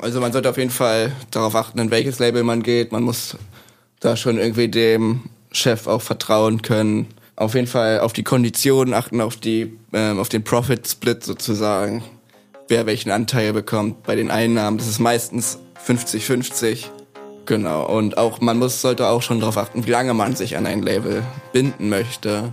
Also man sollte auf jeden Fall darauf achten, in welches Label man geht. Man muss da schon irgendwie dem Chef auch vertrauen können. Auf jeden Fall auf die Konditionen achten, auf die, ähm, auf den Profit Split sozusagen. Wer welchen Anteil bekommt bei den Einnahmen. Das ist meistens 50-50. Genau. Und auch, man muss, sollte auch schon darauf achten, wie lange man sich an ein Label binden möchte.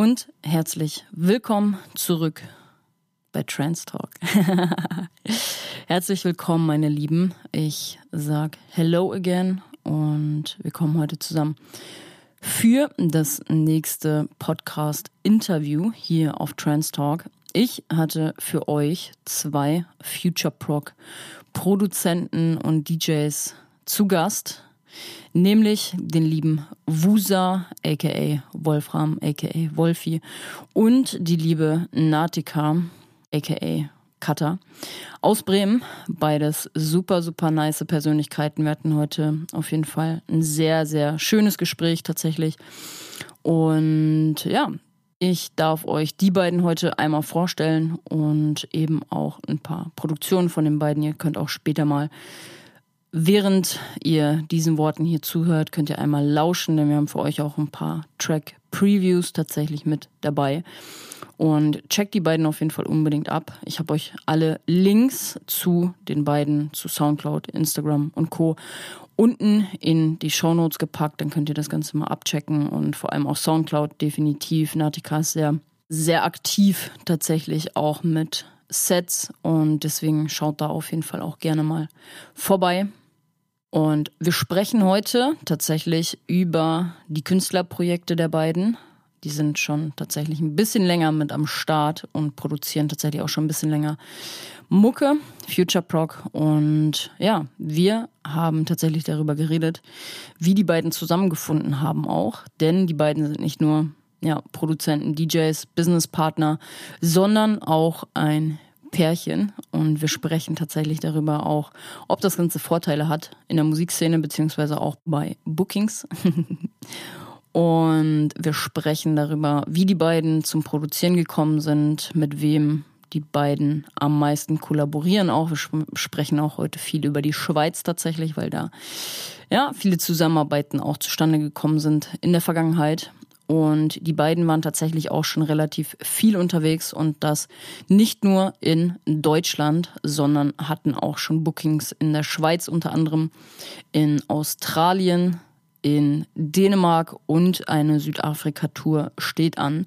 und herzlich willkommen zurück bei Trans Talk. herzlich willkommen, meine Lieben. Ich sag Hello again und wir kommen heute zusammen für das nächste Podcast-Interview hier auf Trans Talk. Ich hatte für euch zwei Future Proc Produzenten und DJs zu Gast nämlich den lieben Wusa, aka Wolfram, aka Wolfi und die liebe Natika, aka Cutter aus Bremen. Beides super, super nice Persönlichkeiten. Wir hatten heute auf jeden Fall ein sehr, sehr schönes Gespräch tatsächlich. Und ja, ich darf euch die beiden heute einmal vorstellen und eben auch ein paar Produktionen von den beiden. Ihr könnt auch später mal Während ihr diesen Worten hier zuhört, könnt ihr einmal lauschen, denn wir haben für euch auch ein paar Track-Previews tatsächlich mit dabei. Und checkt die beiden auf jeden Fall unbedingt ab. Ich habe euch alle Links zu den beiden, zu Soundcloud, Instagram und Co. unten in die Show Notes gepackt. Dann könnt ihr das Ganze mal abchecken und vor allem auch Soundcloud definitiv. Natika ist sehr, sehr aktiv tatsächlich auch mit Sets und deswegen schaut da auf jeden Fall auch gerne mal vorbei. Und wir sprechen heute tatsächlich über die Künstlerprojekte der beiden. Die sind schon tatsächlich ein bisschen länger mit am Start und produzieren tatsächlich auch schon ein bisschen länger Mucke, Future Proc. Und ja, wir haben tatsächlich darüber geredet, wie die beiden zusammengefunden haben auch. Denn die beiden sind nicht nur ja, Produzenten, DJs, Businesspartner, sondern auch ein Pärchen und wir sprechen tatsächlich darüber auch, ob das Ganze Vorteile hat in der Musikszene beziehungsweise auch bei Bookings. und wir sprechen darüber, wie die beiden zum Produzieren gekommen sind, mit wem die beiden am meisten kollaborieren auch. Wir sprechen auch heute viel über die Schweiz tatsächlich, weil da ja viele Zusammenarbeiten auch zustande gekommen sind in der Vergangenheit. Und die beiden waren tatsächlich auch schon relativ viel unterwegs und das nicht nur in Deutschland, sondern hatten auch schon Bookings in der Schweiz unter anderem, in Australien, in Dänemark und eine Südafrika-Tour steht an.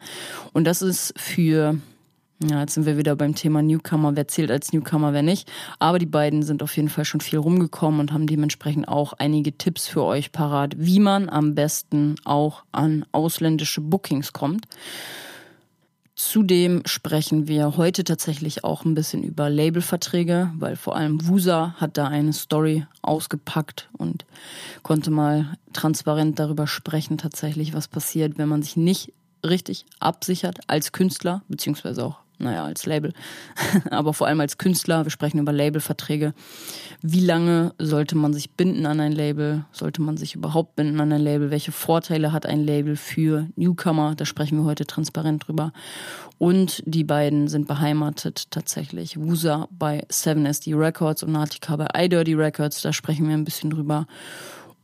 Und das ist für ja, jetzt sind wir wieder beim Thema Newcomer. Wer zählt als Newcomer, wer nicht? Aber die beiden sind auf jeden Fall schon viel rumgekommen und haben dementsprechend auch einige Tipps für euch parat, wie man am besten auch an ausländische Bookings kommt. Zudem sprechen wir heute tatsächlich auch ein bisschen über Labelverträge, weil vor allem Wusa hat da eine Story ausgepackt und konnte mal transparent darüber sprechen, tatsächlich, was passiert, wenn man sich nicht richtig absichert als Künstler, beziehungsweise auch naja, als Label, aber vor allem als Künstler. Wir sprechen über Labelverträge. Wie lange sollte man sich binden an ein Label? Sollte man sich überhaupt binden an ein Label? Welche Vorteile hat ein Label für Newcomer? Da sprechen wir heute transparent drüber. Und die beiden sind beheimatet tatsächlich. Wusa bei 7SD Records und Natika bei iDirty Records. Da sprechen wir ein bisschen drüber.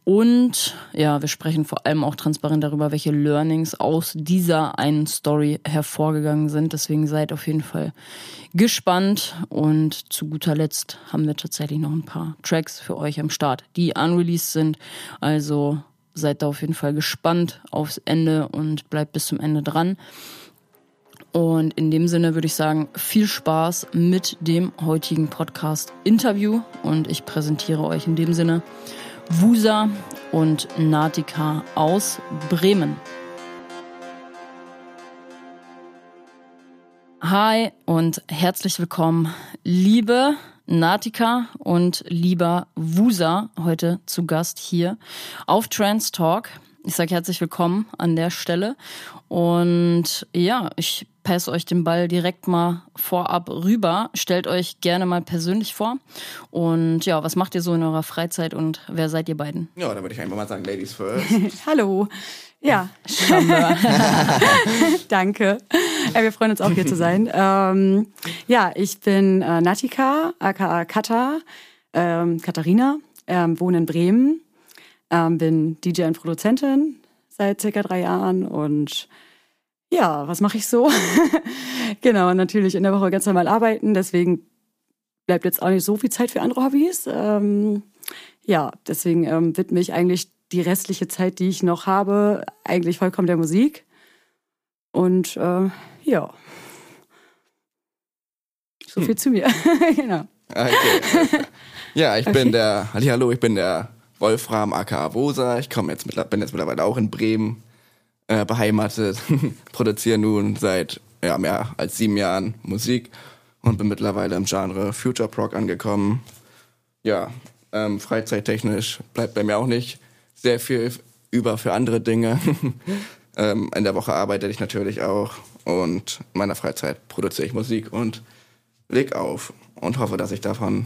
Und ja, wir sprechen vor allem auch transparent darüber, welche Learnings aus dieser einen Story hervorgegangen sind. Deswegen seid auf jeden Fall gespannt. Und zu guter Letzt haben wir tatsächlich noch ein paar Tracks für euch am Start, die unreleased sind. Also seid da auf jeden Fall gespannt aufs Ende und bleibt bis zum Ende dran. Und in dem Sinne würde ich sagen, viel Spaß mit dem heutigen Podcast-Interview. Und ich präsentiere euch in dem Sinne Wusa und Natika aus Bremen. Hi und herzlich willkommen, liebe Natika und lieber Wusa, heute zu Gast hier auf Trans Talk. Ich sage herzlich willkommen an der Stelle. Und ja, ich passe euch den Ball direkt mal vorab rüber. Stellt euch gerne mal persönlich vor. Und ja, was macht ihr so in eurer Freizeit und wer seid ihr beiden? Ja, da würde ich einfach mal sagen, Ladies first. Hallo. Ja. Danke. Ja, wir freuen uns auch hier zu sein. Ähm, ja, ich bin äh, Natika, aka Kata, ähm, Katharina, ähm, wohne in Bremen ähm, bin DJ und Produzentin seit circa drei Jahren und ja, was mache ich so? genau, natürlich in der Woche ganz normal arbeiten, deswegen bleibt jetzt auch nicht so viel Zeit für andere Hobbys. Ähm, ja, deswegen ähm, widme ich eigentlich die restliche Zeit, die ich noch habe, eigentlich vollkommen der Musik. Und äh, ja, so viel hm. zu mir. genau. Okay. Ja, ich okay. bin der, hallo, ich bin der Wolfram aka Wosa. Ich komme jetzt bin jetzt mittlerweile auch in Bremen äh, beheimatet, produziere nun seit ja, mehr als sieben Jahren Musik und bin mittlerweile im Genre Future Prog angekommen. Ja, ähm, freizeittechnisch bleibt bei mir auch nicht sehr viel über für andere Dinge. ähm, in der Woche arbeite ich natürlich auch und in meiner Freizeit produziere ich Musik und leg auf und hoffe, dass ich davon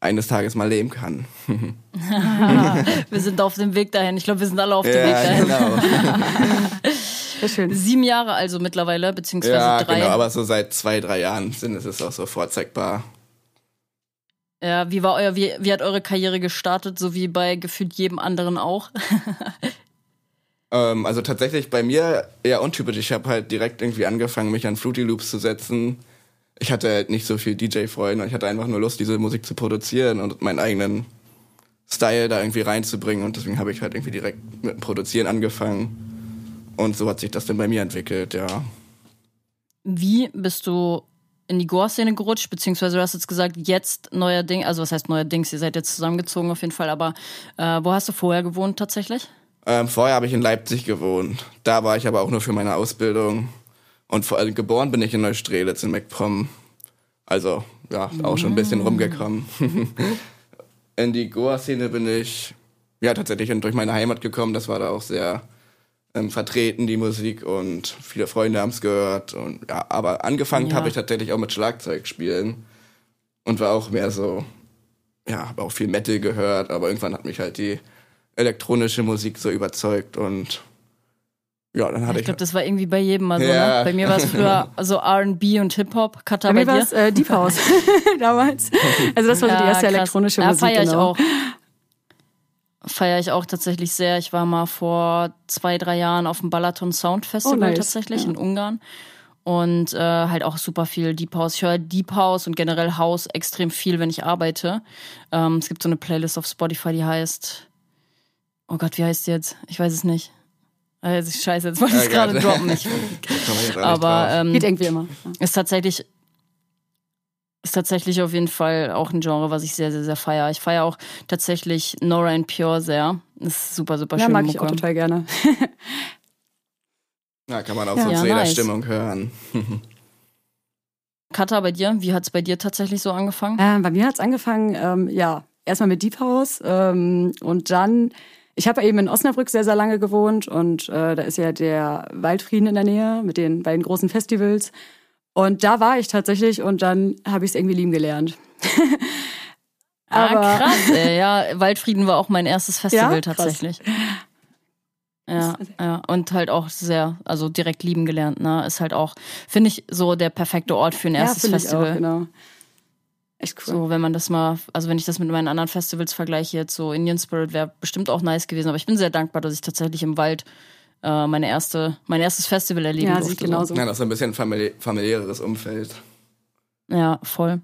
eines Tages mal leben kann. wir sind auf dem Weg dahin. Ich glaube, wir sind alle auf dem ja, Weg dahin. Genau. schön. Sieben Jahre also mittlerweile, beziehungsweise ja, drei. Genau, aber so seit zwei, drei Jahren sind es ist auch so vorzeigbar. Ja, wie war euer, wie, wie hat eure Karriere gestartet, so wie bei gefühlt jedem anderen auch? ähm, also tatsächlich bei mir eher untypisch. Ich habe halt direkt irgendwie angefangen, mich an Fruity Loops zu setzen ich hatte halt nicht so viel DJ-Freunde. Ich hatte einfach nur Lust, diese Musik zu produzieren und meinen eigenen Style da irgendwie reinzubringen. Und deswegen habe ich halt irgendwie direkt mit dem Produzieren angefangen. Und so hat sich das dann bei mir entwickelt, ja. Wie bist du in die Gore-Szene gerutscht, beziehungsweise du hast jetzt gesagt, jetzt neuerdings, also was heißt neuerdings, ihr seid jetzt zusammengezogen auf jeden Fall, aber äh, wo hast du vorher gewohnt tatsächlich? Ähm, vorher habe ich in Leipzig gewohnt. Da war ich aber auch nur für meine Ausbildung. Und vor allem geboren bin ich in Neustrelitz in MacPom. Also, ja, auch schon ein bisschen rumgekommen. in die Goa-Szene bin ich, ja, tatsächlich durch meine Heimat gekommen. Das war da auch sehr ähm, vertreten, die Musik. Und viele Freunde haben es gehört. Und, ja, aber angefangen ja. habe ich tatsächlich auch mit Schlagzeug spielen. Und war auch mehr so, ja, habe auch viel Metal gehört. Aber irgendwann hat mich halt die elektronische Musik so überzeugt und ja, dann hatte ich. Ich glaube, das war irgendwie bei jedem mal so. Ja. Ne? Bei mir war es früher so RB und Hip-Hop. Kata, bei, mir war es äh, Deep House damals. Also, das war so die erste krass. elektronische Musik. Ja, feiere ich genau. auch. Feiere ich auch tatsächlich sehr. Ich war mal vor zwei, drei Jahren auf dem Balaton Sound Festival oh, nice. tatsächlich ja. in Ungarn. Und äh, halt auch super viel Deep House. Ich höre Deep House und generell House extrem viel, wenn ich arbeite. Ähm, es gibt so eine Playlist auf Spotify, die heißt. Oh Gott, wie heißt die jetzt? Ich weiß es nicht. Also scheiße, jetzt wollte ich es gerade droppen. Ich, aber ähm, geht irgendwie immer. Ist tatsächlich ist tatsächlich auf jeden Fall auch ein Genre, was ich sehr, sehr, sehr feiere. Ich feiere auch tatsächlich Nora and Pure sehr. Das ist super, super schön. Ja, mag ich auch total gerne. ja, kann man auch ja, so ja, zu jeder nice. Stimmung hören. Katha, bei dir? Wie hat es bei dir tatsächlich so angefangen? Äh, bei mir hat es angefangen, ähm, ja, erstmal mit Deep House ähm, und dann ich habe eben in Osnabrück sehr, sehr lange gewohnt und äh, da ist ja der Waldfrieden in der Nähe mit den beiden großen Festivals. Und da war ich tatsächlich und dann habe ich es irgendwie lieben gelernt. Ah, Aber ah, krass, ey. ja. Waldfrieden war auch mein erstes Festival ja? tatsächlich. Ja, ja, und halt auch sehr, also direkt lieben gelernt, ne? Ist halt auch, finde ich, so der perfekte Ort für ein erstes ja, Festival. Ich auch, genau. Echt cool. So, wenn man das mal, also wenn ich das mit meinen anderen Festivals vergleiche, jetzt so Indian Spirit wäre bestimmt auch nice gewesen. Aber ich bin sehr dankbar, dass ich tatsächlich im Wald äh, meine erste, mein erstes Festival erleben Ja, durfte. sehe ich genauso. Ja, das ist ein bisschen famili familiäres Umfeld. Ja, voll.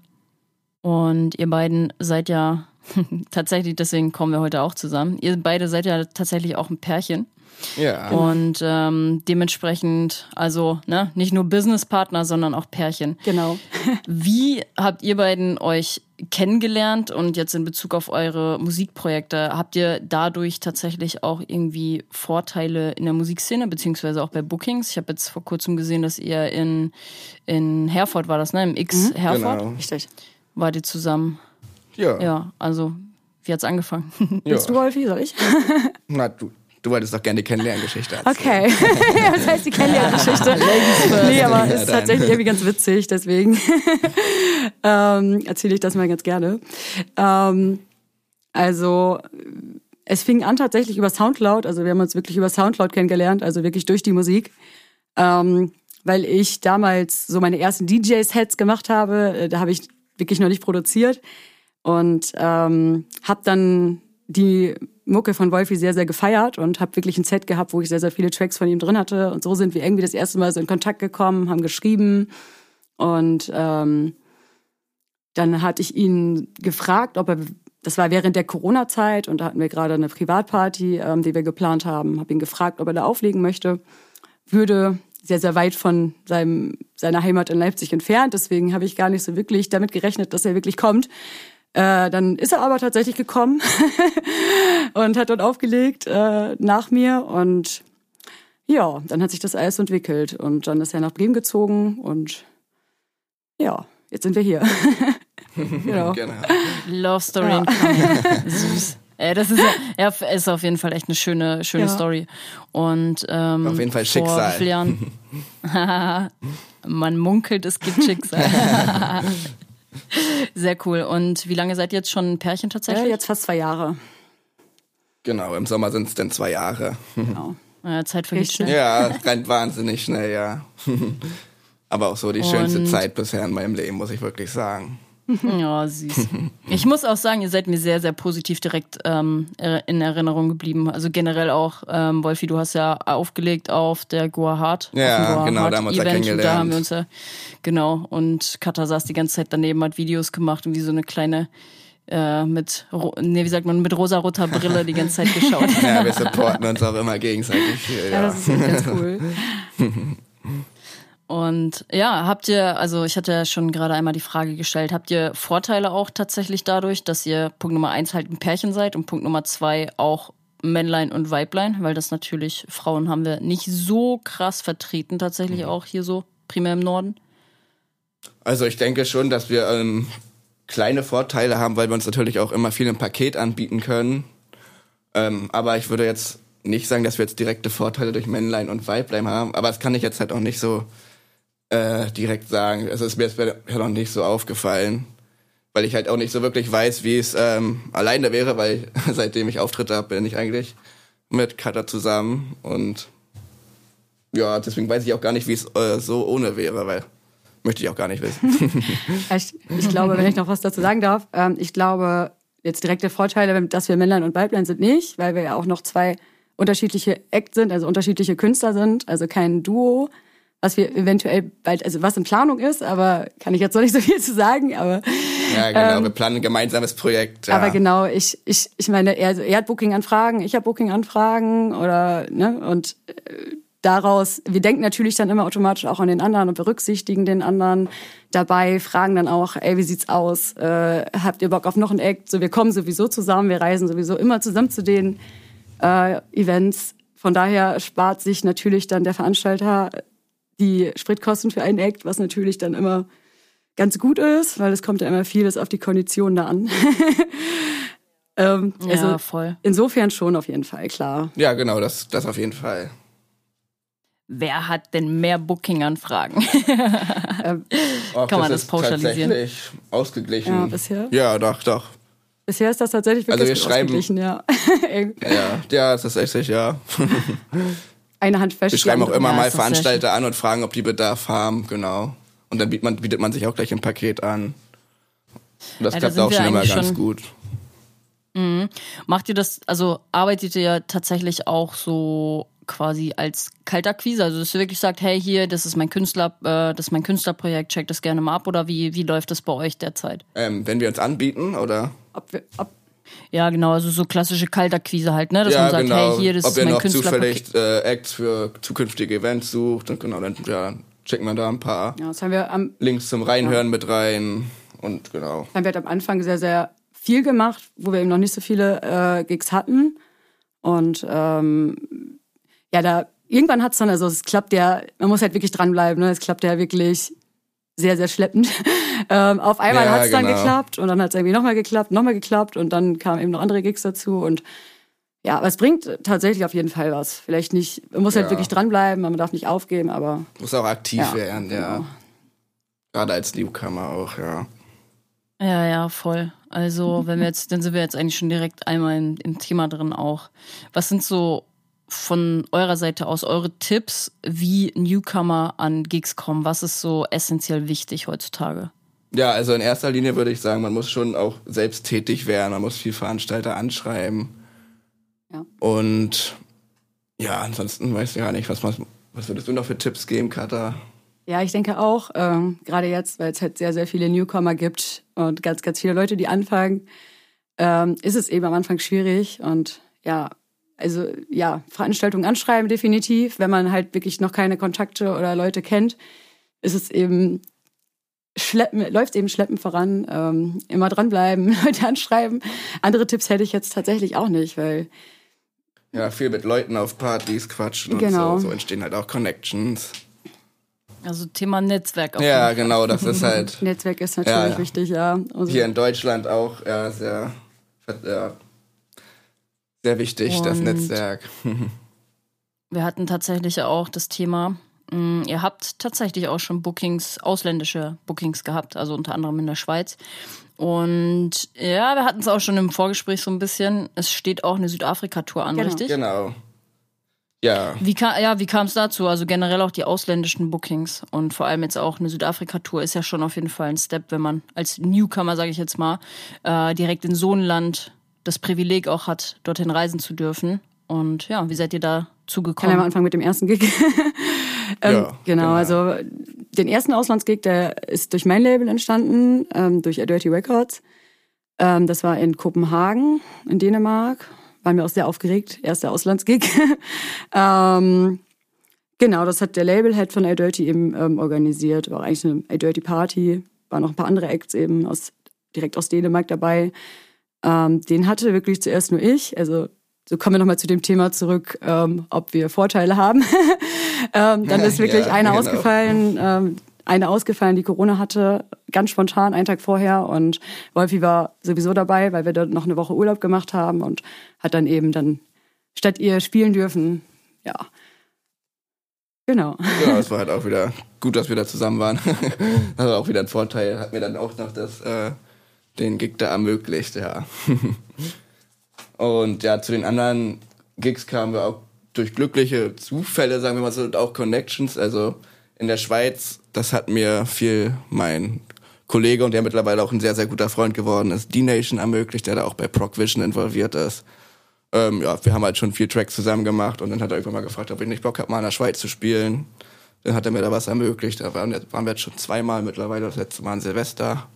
Und ihr beiden seid ja tatsächlich, deswegen kommen wir heute auch zusammen. Ihr beide seid ja tatsächlich auch ein Pärchen. Ja. Und ähm, dementsprechend, also ne, nicht nur Businesspartner, sondern auch Pärchen. Genau. Wie habt ihr beiden euch kennengelernt und jetzt in Bezug auf eure Musikprojekte, habt ihr dadurch tatsächlich auch irgendwie Vorteile in der Musikszene, beziehungsweise auch bei Bookings? Ich habe jetzt vor kurzem gesehen, dass ihr in, in Herford war das, ne? Im X Herford Genau. Richtig. wart ihr zusammen. Ja. Ja, also wie hat's angefangen? ja. Bist du, Wolfi? Soll ich? Na, du, du wolltest doch gerne die Kennenlerngeschichte erzählen. Okay. das heißt die Kennenlerngeschichte. nee, aber es ist tatsächlich irgendwie ganz witzig, deswegen ähm, erzähle ich das mal ganz gerne. Ähm, also es fing an tatsächlich über Soundcloud, also wir haben uns wirklich über Soundcloud kennengelernt, also wirklich durch die Musik. Ähm, weil ich damals so meine ersten DJ-Sets gemacht habe, äh, da habe ich wirklich noch nicht produziert und ähm, habe dann die Mucke von Wolfi sehr, sehr gefeiert und habe wirklich ein Set gehabt, wo ich sehr, sehr viele Tracks von ihm drin hatte. Und so sind wir irgendwie das erste Mal so in Kontakt gekommen, haben geschrieben und ähm, dann hatte ich ihn gefragt, ob er, das war während der Corona-Zeit und da hatten wir gerade eine Privatparty, ähm, die wir geplant haben, habe ihn gefragt, ob er da auflegen möchte. Würde sehr, sehr weit von seinem, seiner Heimat in Leipzig entfernt, deswegen habe ich gar nicht so wirklich damit gerechnet, dass er wirklich kommt. Äh, dann ist er aber tatsächlich gekommen und hat dort aufgelegt äh, nach mir und ja, dann hat sich das alles entwickelt und dann ist er nach Bremen gezogen und ja, jetzt sind wir hier. genau. Genau. Love Story in Coming. Süß. Äh, das ist ja, ja, ist auf jeden Fall echt eine schöne, schöne Ja. Story. Und ähm, Auf jeden Fall Schicksal. Jahren? Man munkelt, es gibt Schicksal. Sehr cool. Und wie lange seid ihr jetzt schon ein Pärchen Ja, tatsächlich? jetzt fast zwei Jahre. Genau, im Sommer sind es dann zwei Jahre. Genau. Ja, Zeit vergeht schnell. Ja, rennt wahnsinnig schnell, ja. Aber auch so die schönste Und- Zeit bisher in meinem Leben, muss ich wirklich sagen. Ja, süß. Ich muss auch sagen, ihr seid mir sehr, sehr positiv direkt ähm, in Erinnerung geblieben. Also generell auch, ähm, Wolfi, du hast ja aufgelegt auf der Goa Hard. Ja, Goa genau, Hard da haben wir uns ja Event. Und Da haben wir uns ja, genau. Und Katha saß die ganze Zeit daneben, hat Videos gemacht und wie so eine kleine, äh, mit, nee, wie sagt man, mit rosaroter Brille die ganze Zeit geschaut. Ja, wir supporten uns auch immer gegenseitig viel. Ja, Ja. das ist echt ganz cool. Und ja, habt ihr, also ich hatte ja schon gerade einmal die Frage gestellt, habt ihr Vorteile auch tatsächlich dadurch, dass ihr Punkt Nummer eins halt ein Pärchen seid und Punkt Nummer zwei auch Männlein und Weiblein, weil das natürlich, Frauen haben wir nicht so krass vertreten, tatsächlich auch hier so, primär im Norden. Also ich denke schon, dass wir ähm, kleine Vorteile haben, weil wir uns natürlich auch immer viel im Paket anbieten können. Ähm, aber ich würde jetzt nicht sagen, dass wir jetzt direkte Vorteile durch Männlein und Weiblein haben. Aber das kann ich jetzt halt auch nicht so äh, direkt sagen. Es ist mir jetzt noch nicht so aufgefallen. Weil ich halt auch nicht so wirklich weiß, wie es ähm, alleine wäre, weil seitdem ich Auftritte habe, bin ich eigentlich mit Katha zusammen. Und ja, deswegen weiß ich auch gar nicht, wie es äh, so ohne wäre, weil möchte ich auch gar nicht wissen. Ich, ich glaube, wenn ich noch was dazu sagen darf, ähm, ich glaube, jetzt direkte Vorteile, dass wir Männlein und Weiblein sind, nicht, weil wir ja auch noch zwei unterschiedliche Act sind, also unterschiedliche Künstler sind, also kein Duo, was wir eventuell bald, also was in Planung ist, aber kann ich jetzt noch nicht so viel zu sagen, aber Ja, genau. wir planen ein gemeinsames Projekt. Ja. Ähm, Aber genau, ich, ich, ich meine, er, also er hat Booking-Anfragen, ich habe Booking-Anfragen oder, ne, und äh, daraus, wir denken natürlich dann immer automatisch auch an den anderen und berücksichtigen den anderen dabei, fragen dann auch, ey, wie sieht's aus? Äh, habt ihr Bock auf noch ein Act? So, wir kommen sowieso zusammen, wir reisen sowieso immer zusammen zu den äh, Events. Von daher spart sich natürlich dann der Veranstalter die Spritkosten für einen Act, was natürlich dann immer ganz gut ist, weil es kommt ja immer vieles auf die Konditionen da an. ähm, also ja, voll. insofern schon auf jeden Fall, klar. ja, genau, das, das auf jeden Fall. Wer hat denn mehr Booking-Anfragen? Och, Kann man das ist pauschalisieren? Tatsächlich ausgeglichen. Ja, bisher. Ja, doch, doch. Bisher ist das tatsächlich Also wirklich wir gut schreiben- ausgeglichen, ja. Ja, ja, das ist echt, ja. Eine Hand fest. Wir schreiben auch immer Ja, mal Veranstalter an und fragen, ob die Bedarf haben, genau. Und dann bietet man, bietet man sich auch gleich im Paket an. Und das Ja, da klappt sind auch schon immer ganz schon- gut. Macht ihr das, also arbeitet ihr ja tatsächlich auch so quasi als Kaltakquise? Also dass ihr wirklich sagt, hey hier, das ist mein Künstler, äh, das ist mein Künstlerprojekt, checkt das gerne mal ab oder wie, wie läuft das bei euch derzeit? Ähm, wenn wir uns anbieten, oder? Ob wir, ob, Ja, genau, also so klassische Kaltakquise halt, ne? Dass ja, man sagt, genau. hey hier, das Ob ist ihr mein noch Künstlerprojekt. zufällig äh, Acts für zukünftige Events sucht, dann genau, dann ja, schicken wir da ein paar ja, das haben wir am Links zum Reinhören mit rein. Und genau. haben wir halt am Anfang sehr, sehr viel gemacht, wo wir eben noch nicht so viele äh, Gigs hatten. Und ähm, ja, da irgendwann hat's dann, also es klappt ja, man muss halt wirklich dranbleiben, ne? Es klappt ja wirklich sehr, sehr schleppend. ähm, auf einmal Ja, hat's dann genau. geklappt und dann hat's irgendwie nochmal geklappt, nochmal geklappt und dann kamen eben noch andere Gigs dazu und ja, aber es bringt tatsächlich auf jeden Fall was. Vielleicht nicht, man muss halt Ja. wirklich dranbleiben, man darf nicht aufgeben, aber Muss auch aktiv Ja, werden, ja. genau. Gerade als Newcomer auch, ja. Ja, ja, voll. Also, wenn wir jetzt, dann sind wir jetzt eigentlich schon direkt einmal in, im Thema drin auch. Was sind so von eurer Seite aus eure Tipps, wie Newcomer an Gigs kommen? Was ist so essentiell wichtig heutzutage? Ja, also in erster Linie würde ich sagen, man muss schon auch selbst tätig werden, man muss viel Veranstalter anschreiben. Ja. Und ja, ansonsten weiß ich gar nicht, was, was, was würdest du noch für Tipps geben, Katha? Ja, ich denke auch, ähm, gerade jetzt, weil es halt sehr, sehr viele Newcomer gibt und ganz, ganz viele Leute, die anfangen, ähm, ist es eben am Anfang schwierig. Und ja, also ja, Veranstaltungen anschreiben definitiv. Wenn man halt wirklich noch keine Kontakte oder Leute kennt, ist es eben schleppen, läuft eben schleppen voran. Ähm, immer dranbleiben, Leute anschreiben. Andere Tipps hätte ich jetzt tatsächlich auch nicht, weil Ja, viel mit Leuten auf Partys quatschen Genau. und so. So entstehen halt auch Connections. Also Thema Netzwerk. Auf Ja, genau, das ist halt Netzwerk ist natürlich Ja, ja. wichtig, ja. Also, hier in Deutschland auch ja, sehr, ja, sehr wichtig, das Und- Netzwerk. Wir hatten tatsächlich auch das Thema, mh, ihr habt tatsächlich auch schon Bookings, ausländische Bookings gehabt, also unter anderem in der Schweiz. Und ja, wir hatten es auch schon im Vorgespräch so ein bisschen. Es steht auch eine Südafrika-Tour an, Genau. richtig? Genau. Ja, Wie kam, ja, wie kam es dazu? Also generell auch die ausländischen Bookings und vor allem jetzt auch eine Südafrika-Tour ist ja schon auf jeden Fall ein Step, wenn man als Newcomer, sage ich jetzt mal, äh, direkt in so ein Land das Privileg auch hat, dorthin reisen zu dürfen. Und ja, wie seid ihr da kann ja mal zugekommen? anfangen mit dem ersten Gig. ähm, Ja, genau, genau. also den ersten Auslandsgig, der ist durch mein Label entstanden, ähm, durch A Dirty Records. Ähm, das war in Kopenhagen, in Dänemark. Waren wir auch sehr aufgeregt, erster Auslandsgig. ähm, genau, das hat der Labelhead von A Dirty eben ähm, organisiert. War eigentlich eine A Dirty Party. Waren noch ein paar andere Acts eben aus, direkt aus Dänemark dabei. Ähm, den hatte wirklich zuerst nur ich. Also so kommen wir nochmal zu dem Thema zurück, ähm, ob wir Vorteile haben. ähm, dann ist wirklich Ja, eine genau. ausgefallen, ähm, eine ausgefallen, die Corona hatte, ganz spontan, einen Tag vorher. Und Wolfi war sowieso dabei, weil wir dort noch eine Woche Urlaub gemacht haben und hat dann eben dann statt ihr spielen dürfen. Ja. Genau. ja, es war halt auch wieder gut, dass wir da zusammen waren. das war auch wieder ein Vorteil. Hat mir dann auch noch das, äh, den Gig da ermöglicht, ja. Und ja, zu den anderen Gigs kamen wir auch durch glückliche Zufälle, sagen wir mal so, und auch Connections. Also in der Schweiz, das hat mir viel mein Kollege und der mittlerweile auch ein sehr, sehr guter Freund geworden ist, D-Nation ermöglicht, der da auch bei Procvision involviert ist. Ähm, ja, wir haben halt schon viel Tracks zusammen gemacht und dann hat er irgendwann mal gefragt, ob ich nicht Bock habe, mal in der Schweiz zu spielen. Dann hat er mir da was ermöglicht. Da waren, waren wir jetzt schon zweimal mittlerweile, das letzte Mal an Silvester.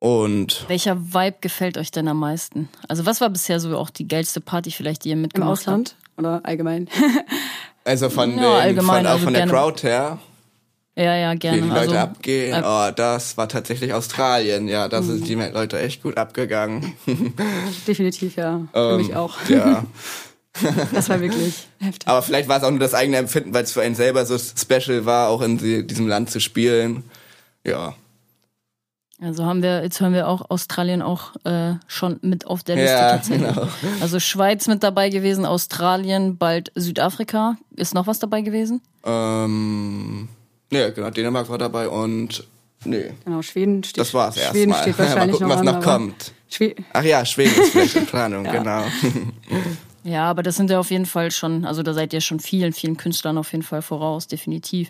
Und Welcher Vibe gefällt euch denn am meisten? Also was war bisher so auch die geilste Party vielleicht, die ihr Im mitgemacht Ausland oder allgemein? also von, Ja, den, allgemein, von, auch also von der gerne. Crowd her, habt? Ja, ja, wie gerne. die Leute also, abgehen, äh, oh, das war tatsächlich Australien. Ja, da sind die Leute echt gut abgegangen. Definitiv, ja. Für mich Ähm, auch. Ja. Das war wirklich heftig. Aber vielleicht war es auch nur das eigene Empfinden, weil es für einen selber so special war, auch in die, diesem Land zu spielen. Ja. Also haben wir, jetzt hören wir auch Australien auch äh, schon mit auf der Liste Ja, tatsächlich. genau. Also Schweiz mit dabei gewesen, Australien, bald Südafrika. Ist noch was dabei gewesen? Ähm, nee, genau, Dänemark war dabei und nee, Genau, Schweden steht. das war's erstmal. Schweden steht Mal wahrscheinlich gucken, noch was an, noch kommt. Schwe Ach ja, Schweden ist vielleicht in Planung, Ja. genau. Ja, aber das sind ja auf jeden Fall schon, also da seid ihr schon vielen, vielen Künstlern auf jeden Fall voraus, definitiv.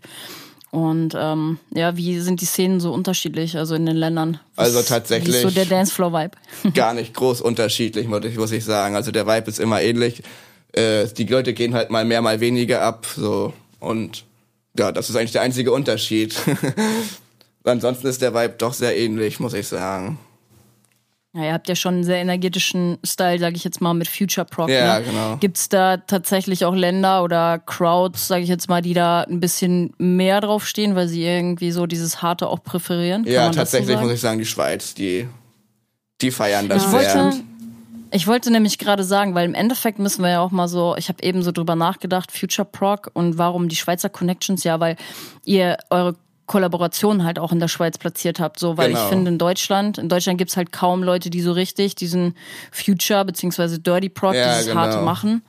Und ähm, ja, wie sind die Szenen so unterschiedlich, also in den Ländern? Was, Also tatsächlich- Wie ist so der Dancefloor-Vibe? Gar nicht groß unterschiedlich, muss ich, sagen. Also der Vibe ist immer ähnlich. Äh, die Leute gehen halt mal mehr, mal weniger ab. So. Und ja, das ist eigentlich der einzige Unterschied. Ansonsten ist der Vibe doch sehr ähnlich, muss ich sagen. Ja, ihr habt ja schon einen sehr energetischen Style, sage ich jetzt mal, mit Future Proc. Ja, ne? genau. Gibt es da tatsächlich auch Länder oder Crowds, sage ich jetzt mal, die da ein bisschen mehr drauf stehen, weil sie irgendwie so dieses Harte auch präferieren? Kann Ja, so tatsächlich sagen? muss ich sagen, die Schweiz, die, die feiern das Ich sehr. wollte, ich wollte nämlich gerade sagen, weil im Endeffekt müssen wir ja auch mal so, ich habe eben so drüber nachgedacht, Future Proc und warum die Schweizer Connections, ja, weil ihr eure Kollaboration halt auch in der Schweiz platziert habt, so, weil Genau. ich finde in Deutschland, in Deutschland gibt's halt kaum Leute, die so richtig diesen Future beziehungsweise Dirty Proc, Ja, dieses genau. Harte machen.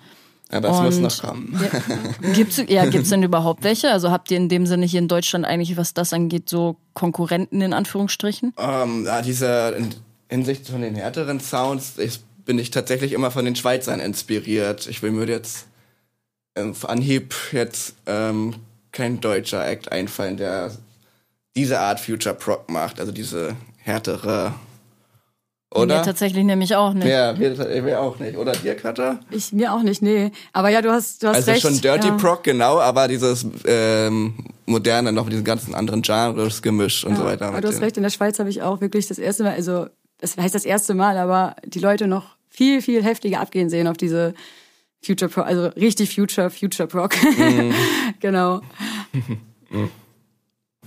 Ja, das muss Und- noch kommen. Gibt's, ja, gibt's denn überhaupt welche? Also habt ihr in dem Sinne hier in Deutschland eigentlich, was das angeht, so Konkurrenten in Anführungsstrichen? Ähm, ja, dieser in Hinsicht von den härteren Sounds ich, bin ich tatsächlich immer von den Schweizern inspiriert. Ich will mir jetzt ähm, auf Anhieb jetzt ähm, kein deutscher Act einfallen, der diese Art Future Proc macht, also diese härtere. Mir Oder? tatsächlich nämlich auch nicht. Ja, wir, wir auch nicht. Oder dir, Cutter? Ich mir auch nicht, nee. Aber ja, du hast, du hast Also recht. schon Dirty ja. Proc, genau, aber dieses ähm, moderne, noch mit diesen ganzen anderen Genres gemischt und so weiter. Aber du hast recht, in der Schweiz habe ich auch wirklich das erste Mal, also das heißt das erste Mal, aber die Leute noch viel, viel heftiger abgehen sehen auf diese Future Pro, also richtig Future, Future Proc. Mhm. genau.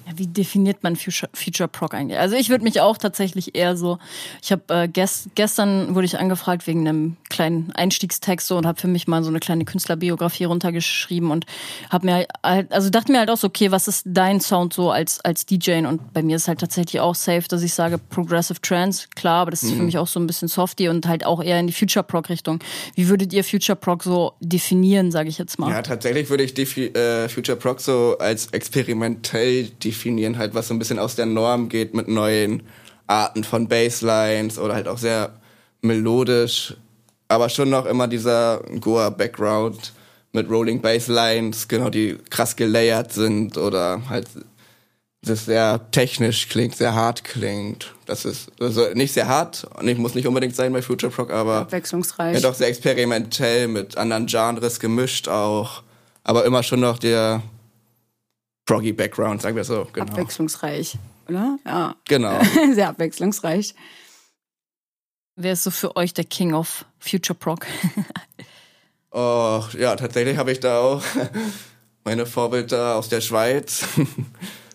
Ja, wie definiert man Future, Future Proc eigentlich? Also ich würde mich auch tatsächlich eher so, ich habe äh, gest, gestern wurde ich angefragt wegen einem kleinen Einstiegstext so und habe für mich mal so eine kleine Künstlerbiografie runtergeschrieben und habe mir halt, also dachte mir halt auch so, okay, was ist dein Sound so als als DJ und bei mir ist halt tatsächlich auch safe, dass ich sage Progressive Trance, klar, aber das ist für mich auch so ein bisschen softy und halt auch eher in die Future Proc Richtung. Wie würdet ihr Future Proc so definieren, sage ich jetzt mal? Ja, tatsächlich würde ich äh, Future Proc so als experimentell definieren, halt was so ein bisschen aus der Norm geht mit neuen Arten von Basslines oder halt auch sehr melodisch, aber schon noch immer dieser Goa-Background mit Rolling Basslines, genau, die krass gelayert sind oder halt das sehr technisch klingt, sehr hart klingt. Das ist also nicht sehr hart und ich muss nicht unbedingt sein bei Future Proc, aber Abwechslungsreich. ja, doch sehr experimentell mit anderen Genres gemischt auch. Aber immer schon noch der proggy Background, sagen wir so. Genau. Abwechslungsreich, oder? Ja. Genau. Sehr abwechslungsreich. Wer ist so für euch der King of Future Proc? Oh, ja, tatsächlich habe ich da auch meine Vorbilder aus der Schweiz.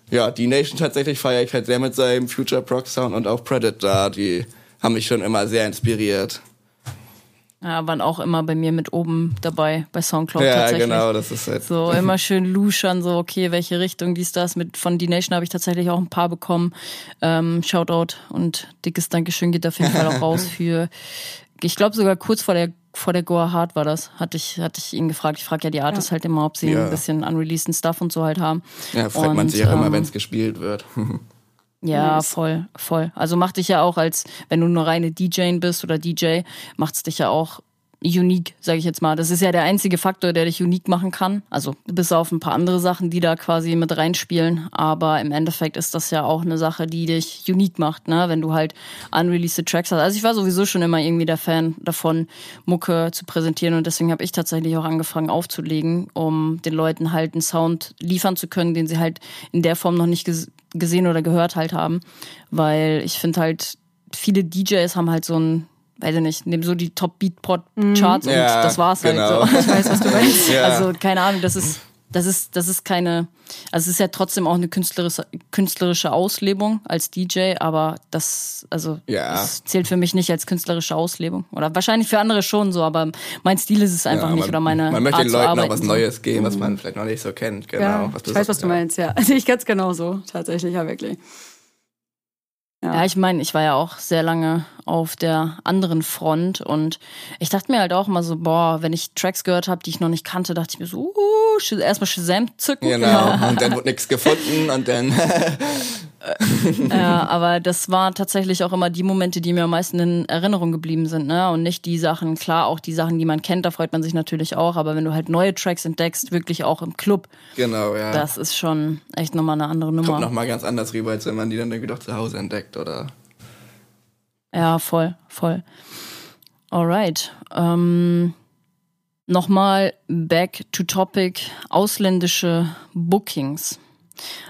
ja, die Nation tatsächlich feiere ich halt sehr mit seinem Future Proc Sound und auch Predator, die haben mich schon immer sehr inspiriert. Ja, waren auch immer bei mir mit oben dabei bei Soundcloud ja, tatsächlich. genau, das ist halt. So immer schön luschern, so okay, welche Richtung dies, das. Mit von D Nation habe ich tatsächlich auch ein paar bekommen. Ähm, Shoutout und dickes Dankeschön geht auf jeden Fall auch raus für, ich glaube sogar kurz vor der vor der Goa Hard war das, hatte ich, hatte ich ihn gefragt. Ich frage ja die Artists halt immer, ob sie Ja. ein bisschen unreleased Stuff und so halt haben. Ja, freut man Und, sich auch immer, ähm, wenn es gespielt wird. Ja, Nice. voll, voll. Also macht dich ja auch als, wenn du nur reine DJ bist oder DJ, macht's dich ja auch unique, sage ich jetzt mal. Das ist ja der einzige Faktor, der dich unique machen kann. Also bis auf ein paar andere Sachen, die da quasi mit reinspielen. Aber im Endeffekt ist das ja auch eine Sache, die dich unique macht, ne? Wenn du halt unreleased Tracks hast. Also ich war sowieso schon immer irgendwie der Fan davon, Mucke zu präsentieren und deswegen habe ich tatsächlich auch angefangen aufzulegen, um den Leuten halt einen Sound liefern zu können, den sie halt in der Form noch nicht gesehen oder gehört halt haben. Weil ich finde halt, viele DJs haben halt so ein weiß ich nicht, nehmen so die Top Beatport Charts und Ja, das war's genau. halt so. Ich weiß, was du meinst. Ja. Also keine Ahnung, das ist das ist das ist keine also es ist ja trotzdem auch eine künstlerische künstlerische Auslebung als DJ, aber das also Ja. das zählt für mich nicht als künstlerische Auslebung oder wahrscheinlich für andere schon so, aber mein Stil ist es einfach Ja, nicht man, oder meine Man möchte Art den Leuten auch was. Neues geben, was man vielleicht noch nicht so kennt. Genau. ja, was ich weiß, was du meinst, ja. Also ich ganz genau so, tatsächlich, ja, wirklich. Ja, ich meine, ich war ja auch sehr lange auf der anderen Front und ich dachte mir halt auch immer so, boah, wenn ich Tracks gehört habe, die ich noch nicht kannte, dachte ich mir so, uh, erstmal Shazam zücken. Genau. Und dann wurde nichts gefunden und dann. ja, aber das war tatsächlich auch immer die Momente, die mir am meisten in Erinnerung geblieben sind, ne? Und nicht die Sachen, klar, auch die Sachen, die man kennt, da freut man sich natürlich auch, aber wenn du halt neue Tracks entdeckst, wirklich auch im Club, Genau, ja. das ist schon echt nochmal eine andere kommt Nummer. nochmal ganz anders rüber, als wenn man die dann irgendwie doch zu Hause entdeckt, oder? Ja, voll, voll. Alright. Ähm, Nochmal back to topic, ausländische Bookings.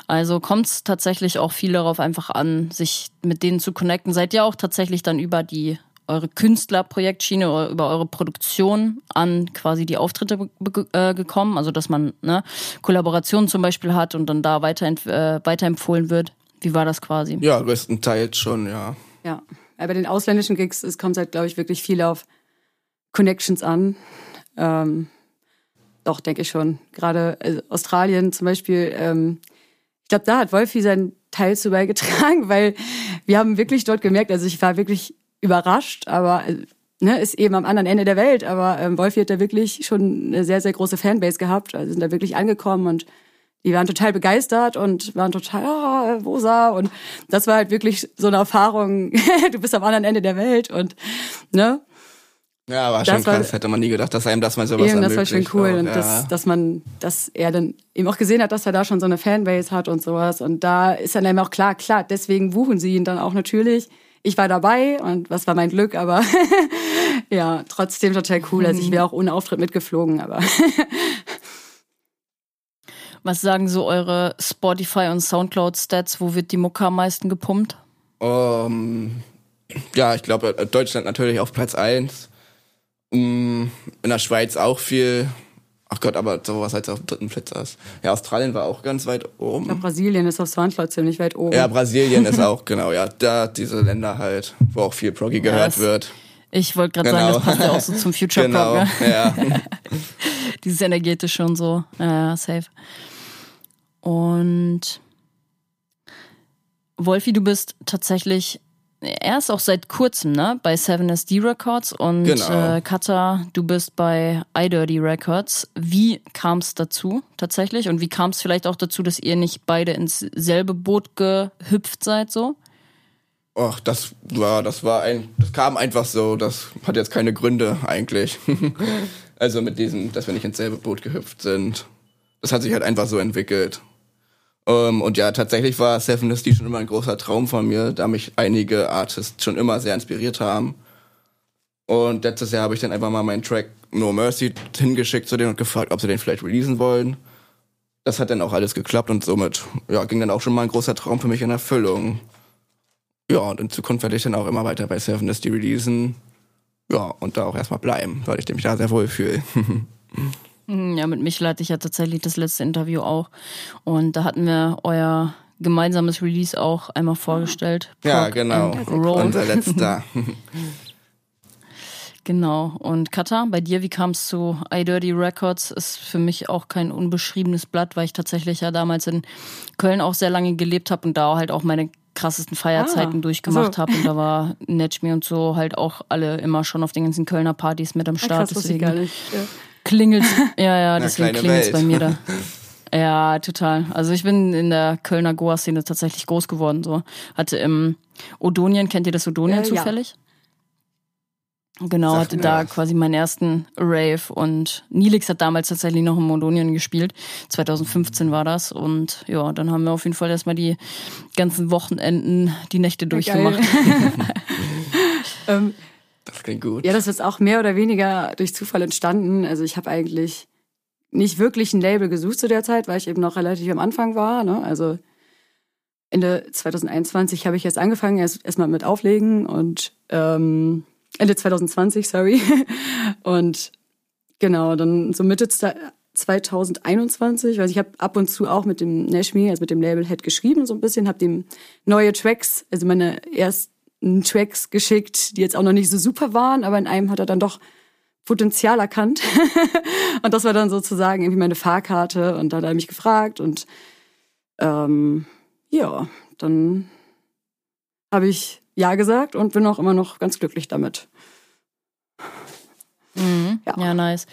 Also kommt es tatsächlich auch viel darauf einfach an, sich mit denen zu connecten. Seid ihr auch tatsächlich dann über die eure Künstlerprojektschiene oder über eure Produktion an quasi die Auftritte äh, gekommen? Also dass man ne, Kollaborationen zum Beispiel hat und dann da weiter, äh, weiterempfohlen wird. Wie war das quasi? Ja, größtenteils schon, ja. Ja, aber bei den ausländischen Gigs es kommt halt, glaube ich, wirklich viel auf Connections an. Ähm, doch, denke ich schon. Gerade also Australien zum Beispiel, ähm, ich glaube, da hat Wolfi seinen Teil zu beigetragen, weil wir haben wirklich dort gemerkt, also ich war wirklich überrascht, aber äh, ne, ist eben am anderen Ende der Welt, aber ähm, Wolfi hat da wirklich schon eine sehr, sehr große Fanbase gehabt, also sind da wirklich angekommen und die waren total begeistert und waren total, ah, Wosa. Und das war halt wirklich so eine Erfahrung. du bist am anderen Ende der Welt und, ne? Ja, war schon krass. War, Hätte man nie gedacht, dass einem das mal sowas eben, ermöglicht. Das war schon cool. Auch, und das, dass man, dass er dann eben auch gesehen hat, dass er da schon so eine Fanbase hat und sowas. Und da ist dann eben auch klar, klar, deswegen buchen sie ihn dann auch natürlich. Ich war dabei und was war mein Glück, aber ja, trotzdem total cool. Also ich mhm. wäre auch ohne Auftritt mitgeflogen, aber. was sagen so eure Spotify und Soundcloud-Stats? Wo wird die Mucke am meisten gepumpt? Um, ja, ich glaube, Deutschland natürlich auf Platz 1 in der Schweiz auch viel. Ach Gott, aber sowas als auf dem dritten Platz ist. Ja, Australien war auch ganz weit oben. Brasilien ist auf Soundcloud ziemlich weit oben. Ja, Brasilien ist auch, genau, ja. Da diese Länder halt, wo auch viel Proggy gehört das- wird. Ich wollte gerade sagen, Genau. das passt ja auch so zum Future Genau, ne? ja. Dieses energetische und so. Ja, safe. Und Wolfi, du bist tatsächlich erst auch seit kurzem, ne? Bei 7SD Records und Genau. äh, Kata, du bist bei iDirty Records. Wie kam es dazu tatsächlich? Und wie kam es vielleicht auch dazu, dass ihr nicht beide ins selbe Boot gehüpft seid so? Och, das war, das war ein, das kam einfach so, das hat jetzt keine Gründe eigentlich. also mit diesem, dass wir nicht ins selbe Boot gehüpft sind. Das hat sich halt einfach so entwickelt. Ähm, und ja, tatsächlich war Seven SD schon immer ein großer Traum von mir, da mich einige Artists schon immer sehr inspiriert haben. Und letztes Jahr habe ich dann einfach mal meinen Track No Mercy hingeschickt zu denen und gefragt, ob sie den vielleicht releasen wollen. Das hat dann auch alles geklappt und somit ja, ging dann auch schon mal ein großer Traum für mich in Erfüllung. Ja, und in Zukunft werde ich dann auch immer weiter bei Seven SD releasen. Ja, und da auch erstmal bleiben, weil ich mich da sehr wohl fühle. Hm, Ja, mit Michel hatte ich ja tatsächlich das letzte Interview auch. Und da hatten wir euer gemeinsames Release auch einmal vorgestellt. ja, Prog genau. Unser letzter. Genau. Und Kata, bei dir, wie kam es zu iDirty Records? Ist für mich auch kein unbeschriebenes Blatt, weil ich tatsächlich ja damals in Köln auch sehr lange gelebt habe und da halt auch meine krassesten Feierzeiten Ah, durchgemacht so. habe. Und da war Netschmi und so halt auch alle immer schon auf den ganzen Kölner Partys mit am Ah, Start. krass, wusste ich gar deswegen nicht. Ja. Klingelt ja ja deswegen klingelt bei mir da. Ja total. Also ich bin in der Kölner Goa Szene tatsächlich groß geworden so. Hatte im Odonien kennt ihr das Odonien Äh, ja. zufällig? Genau Sagt hatte da was. quasi meinen ersten Rave und Nilix hat damals tatsächlich noch im Odonien gespielt. 2015 war das und ja dann haben wir auf jeden Fall erstmal die ganzen Wochenenden die Nächte durchgemacht. Ähm, Das klingt gut. Ja, das ist auch mehr oder weniger durch Zufall entstanden. Also ich habe eigentlich nicht wirklich ein Label gesucht zu der Zeit, weil ich eben noch relativ am Anfang war. Ne? Also Ende 2021 habe ich jetzt angefangen, erst erstmal mit Auflegen und ähm, Ende 2020, sorry. Und genau, dann so Mitte sta- 2021, also ich habe ab und zu auch mit dem Nashmi, also mit dem Label Head geschrieben so ein bisschen, habe dem neue Tracks, also meine ersten Tracks geschickt, die jetzt auch noch nicht so super waren, aber in einem hat er dann doch Potenzial erkannt. und das war dann sozusagen irgendwie meine Fahrkarte und da hat er mich gefragt und ähm, ja, dann habe ich ja gesagt und bin auch immer noch ganz glücklich damit. Mhm. Ja. ja. nice.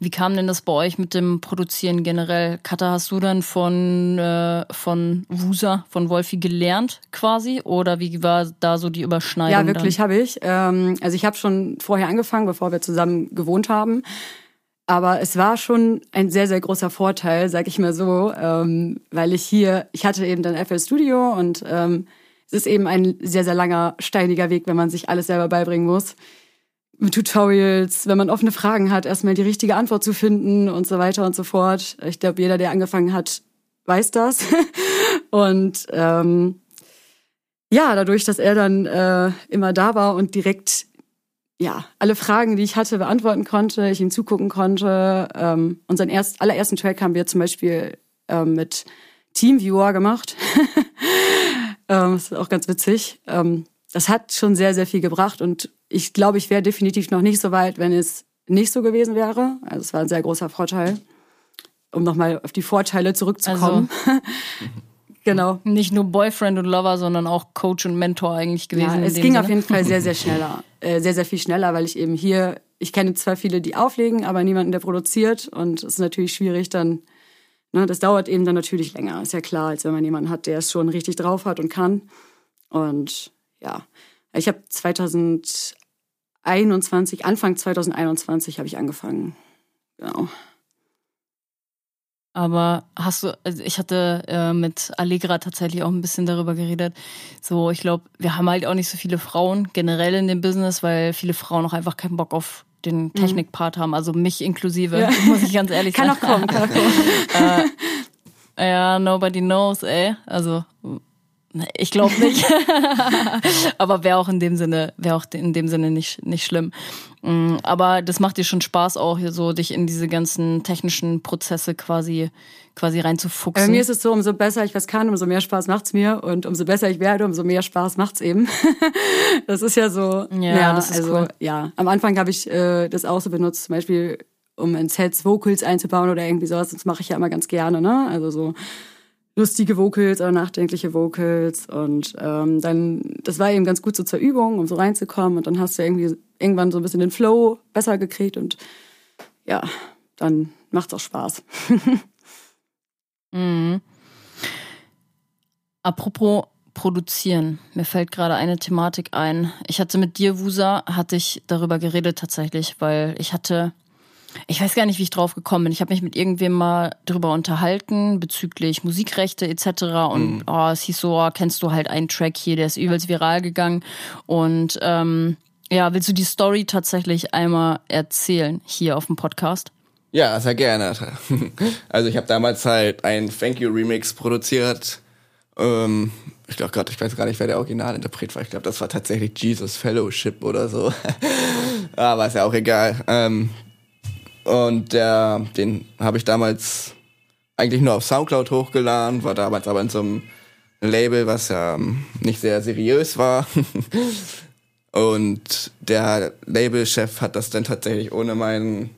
Wie kam denn das bei euch mit dem Produzieren generell? Katha, hast du dann von, äh, von Wusa, von Wolfi gelernt quasi? Oder wie war da so die Überschneidung? Ja, wirklich habe ich. Ähm, also ich habe schon vorher angefangen, bevor wir zusammen gewohnt haben. Aber es war schon ein sehr, sehr großer Vorteil, sag ich mal so, ähm, weil ich hier, ich hatte eben dann FL Studio und ähm, es ist eben ein sehr, sehr langer, steiniger Weg, wenn man sich alles selber beibringen muss mit Tutorials, wenn man offene Fragen hat, erstmal die richtige Antwort zu finden und so weiter und so fort. Ich glaube, jeder, der angefangen hat, weiß das. und ähm, ja, dadurch, dass er dann äh, immer da war und direkt ja alle Fragen, die ich hatte, beantworten konnte, ich ihm zugucken konnte. Ähm, unseren erst, allerersten Track haben wir zum Beispiel ähm, mit Teamviewer gemacht. ähm, das ist auch ganz witzig. Ähm, das hat schon sehr, sehr viel gebracht und ich glaube, ich wäre definitiv noch nicht so weit, wenn es nicht so gewesen wäre. Also es war ein sehr großer Vorteil, um nochmal auf die Vorteile zurückzukommen. Also, genau. Nicht nur Boyfriend und Lover, sondern auch Coach und Mentor eigentlich gewesen. Ja, es ging Sinne. auf jeden Fall sehr, sehr schneller. Äh, sehr, sehr viel schneller, weil ich eben hier, ich kenne zwar viele, die auflegen, aber niemanden, der produziert. Und es ist natürlich schwierig dann, ne, das dauert eben dann natürlich länger, ist ja klar, als wenn man jemanden hat, der es schon richtig drauf hat und kann. Und ja, ich habe 2021, Anfang 2021 habe ich angefangen. Genau. Aber hast du, also ich hatte äh, mit Allegra tatsächlich auch ein bisschen darüber geredet. So, ich glaube, wir haben halt auch nicht so viele Frauen generell in dem Business, weil viele Frauen auch einfach keinen Bock auf den mhm. Technikpart haben. Also mich inklusive, ja. muss ich ganz ehrlich kann sagen. Kann auch kommen, kann auch kommen. äh, ja, nobody knows, ey. Also ich glaube nicht. aber wäre auch in dem Sinne, wäre auch in dem Sinne nicht, nicht schlimm. Mm, aber das macht dir schon Spaß auch, so dich in diese ganzen technischen Prozesse quasi, quasi reinzufuchsen. Bei mir ist es so, umso besser ich was kann, umso mehr Spaß macht's mir. Und umso besser ich werde, umso mehr Spaß macht's eben. das ist ja so. Ja, ja das ist also, cool. Ja, am Anfang habe ich äh, das auch so benutzt, zum Beispiel um in Sets Vocals einzubauen oder irgendwie sowas. Das mache ich ja immer ganz gerne, ne? Also so lustige Vocals oder nachdenkliche Vocals. Und ähm, dann, das war eben ganz gut so zur Übung, um so reinzukommen. Und dann hast du irgendwie irgendwann so ein bisschen den Flow besser gekriegt und ja, dann macht's auch Spaß. mhm. Apropos produzieren. Mir fällt gerade eine Thematik ein. Ich hatte mit dir, Wusa, hatte ich darüber geredet tatsächlich, weil ich hatte ich weiß gar nicht, wie ich drauf gekommen bin. Ich habe mich mit irgendwem mal drüber unterhalten bezüglich Musikrechte etc. Und mhm. oh, es hieß so, oh, kennst du halt einen Track hier, der ist übelst viral gegangen. Und ähm, ja, willst du die Story tatsächlich einmal erzählen hier auf dem Podcast? Ja, sehr gerne. Also ich habe damals halt ein Thank You Remix produziert. Ähm, ich glaube gerade, ich weiß gar nicht, wer der Originalinterpret war. Ich glaube, das war tatsächlich Jesus Fellowship oder so. Aber ist ja auch egal. Ähm, und der, den habe ich damals eigentlich nur auf Soundcloud hochgeladen, war damals aber in so einem Label, was ja ähm, nicht sehr seriös war. Und der Labelchef hat das dann tatsächlich ohne mein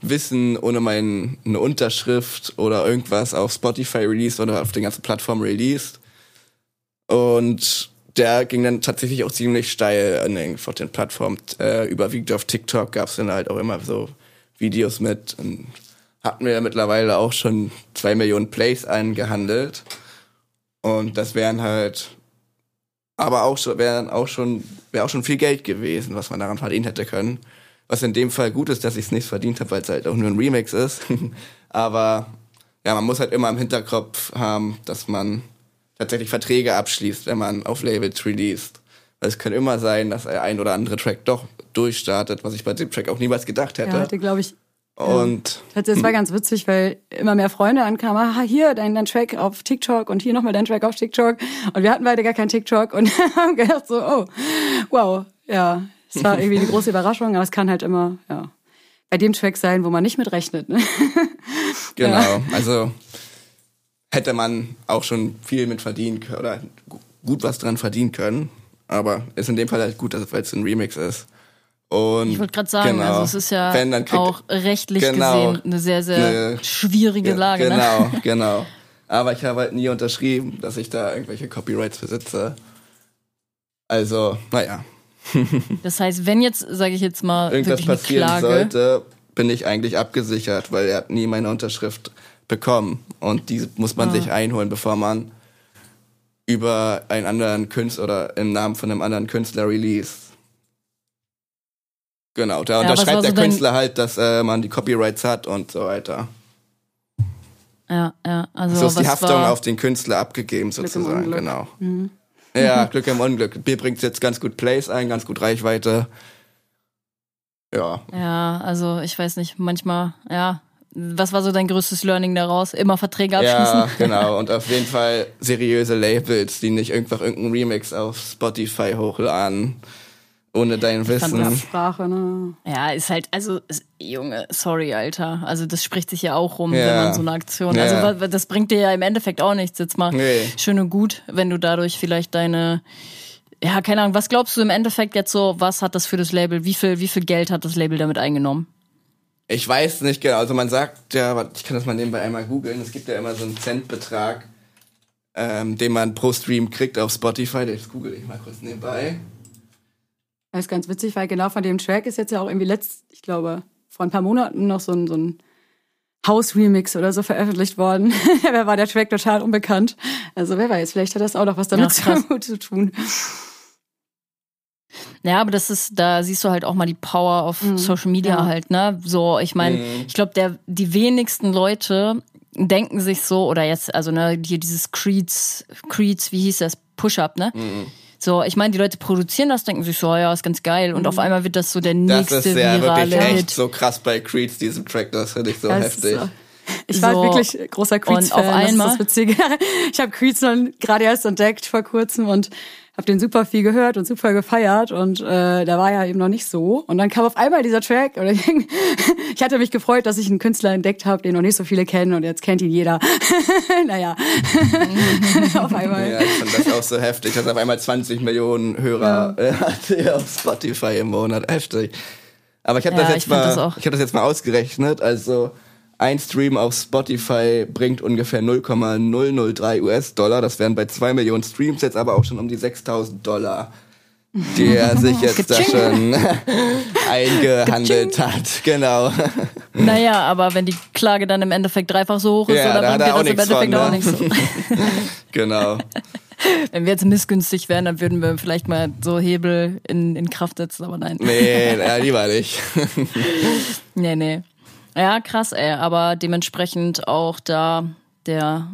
Wissen, ohne meine Unterschrift oder irgendwas auf Spotify released oder auf den ganzen Plattformen released. Und der ging dann tatsächlich auch ziemlich steil an den, auf den Plattformen. Äh, überwiegend auf TikTok gab es dann halt auch immer so Videos mit. Und hatten wir ja mittlerweile auch schon zwei Millionen Plays eingehandelt. Und das wären halt, aber auch schon, wären auch schon, wäre auch schon viel Geld gewesen, was man daran verdient hätte können. Was in dem Fall gut ist, dass ich es nicht verdient habe, weil es halt auch nur ein Remix ist. aber ja, man muss halt immer im Hinterkopf haben, dass man tatsächlich Verträge abschließt, wenn man auf Labels released. Weil es kann immer sein, dass der ein oder andere Track doch durchstartet, was ich bei dem Track auch niemals gedacht hätte. Ja, hatte, glaube ich. Und ja. das war ganz witzig, weil immer mehr Freunde ankamen, ah, hier dein, dein Track auf TikTok und hier nochmal dein Track auf TikTok. Und wir hatten beide gar kein TikTok und haben gedacht so, oh, wow, ja, es war irgendwie eine große Überraschung, aber es kann halt immer, ja, bei dem Track sein, wo man nicht mit rechnet. Ne? Genau, ja. also hätte man auch schon viel mit verdienen können oder gut was dran verdienen können. Aber ist in dem Fall halt gut, weil es ein Remix ist. Und ich wollte gerade sagen, genau, also es ist ja kriegt, auch rechtlich genau, gesehen eine sehr, sehr eine, schwierige Lage. Ne? Genau, ne? genau. Aber ich habe halt nie unterschrieben, dass ich da irgendwelche Copyrights besitze. Also, naja. Das heißt, wenn jetzt, sage ich jetzt mal, Irgendwas passieren Klage, sollte, bin ich eigentlich abgesichert, weil er hat nie meine Unterschrift bekommen. Und die muss man Ah. sich einholen, bevor man über einen anderen Künstler oder im Namen von einem anderen Künstler release. Genau, da Ja, unterschreibt so der dein- Künstler halt, dass äh, man die Copyrights hat und so weiter. ja, ja, also So ist was die Haftung war, auf den Künstler abgegeben sozusagen, genau. Ja, Glück im Unglück. Mir bringt jetzt ganz gut Plays ein, ganz gut Reichweite. Ja. Ja, also ich weiß nicht, manchmal, ja. Was war so dein größtes Learning daraus? Immer Verträge abschließen? Ja, genau. Und auf jeden Fall seriöse Labels, die nicht einfach irgendeinen Remix auf Spotify hochladen, ohne dein Wissen. Absprache, ne? Ja, ist halt, also, ist, Junge, sorry, Alter. Also, das spricht sich ja auch rum, Ja. wenn man so eine Aktion. Ja. Also, das bringt dir ja im Endeffekt auch nichts. Jetzt mal Nee. schön und gut, wenn du dadurch vielleicht deine, ja, keine Ahnung, was glaubst du im Endeffekt jetzt so, was hat das für das Label, wie viel, wie viel Geld hat das Label damit eingenommen? Ich weiß nicht genau. Also man sagt ja, ich kann das mal nebenbei einmal googeln. Es gibt ja immer so einen Centbetrag, ähm, den man pro Stream kriegt auf Spotify. Das google ich mal kurz nebenbei. Das ist ganz witzig, weil genau von dem Track ist jetzt ja auch irgendwie letzt, ich glaube, vor ein paar Monaten noch so ein, so ein House-Remix oder so veröffentlicht worden. wer war der Track total unbekannt. Also wer weiß, vielleicht hat das auch noch was damit Ja, zu, tun. Ja, aber das ist, da siehst du halt auch mal die Power auf Social Media Ja. halt, ne? So, ich meine, Mhm. ich glaube, der die wenigsten Leute denken sich so, oder jetzt, also ne, hier dieses Creeds, Creeds, wie hieß das? Push-Up, ne? Mhm. So, ich meine, die Leute produzieren das, denken sich so, ja, ist ganz geil. Und auf einmal wird das so der Mhm. Das nächste ist ja virale wirklich echt Hit. so krass bei Creeds, diesem Track. Das finde ich so Das heftig. Ich war So. wirklich großer Creeds-Fan. Und auf einmal- Das ist das. Ich habe Creeds dann gerade erst entdeckt vor kurzem und habe den super viel gehört und super gefeiert und äh, da war ja eben noch nicht so. Und dann kam auf einmal dieser Track und ich, ich hatte mich gefreut, dass ich einen Künstler entdeckt habe, den noch nicht so viele kennen und jetzt kennt ihn jeder. naja, auf einmal. Ja, ich fand das auch so heftig, dass auf einmal 20 Millionen Hörer äh, hatte auf Spotify im Monat. Heftig. Aber ich habe Ja, das jetzt mal, das ich habe das jetzt mal ausgerechnet. Also ein Stream auf Spotify bringt ungefähr 0,003 US-Dollar. Das wären bei zwei Millionen Streams jetzt aber auch schon um die 6.000 Dollar, die er sich jetzt da schon eingehandelt hat. Genau. Naja, aber wenn die Klage dann im Endeffekt dreifach so hoch ist, Ja, so, da dann hat bringt er dir das auch im Endeffekt von, auch ne? nichts. genau. Wenn wir jetzt missgünstig wären, dann würden wir vielleicht mal so Hebel in, in Kraft setzen, aber nein. Nee, ja, lieber nicht. Nee, nee. Ja, krass, ey. Aber dementsprechend auch da der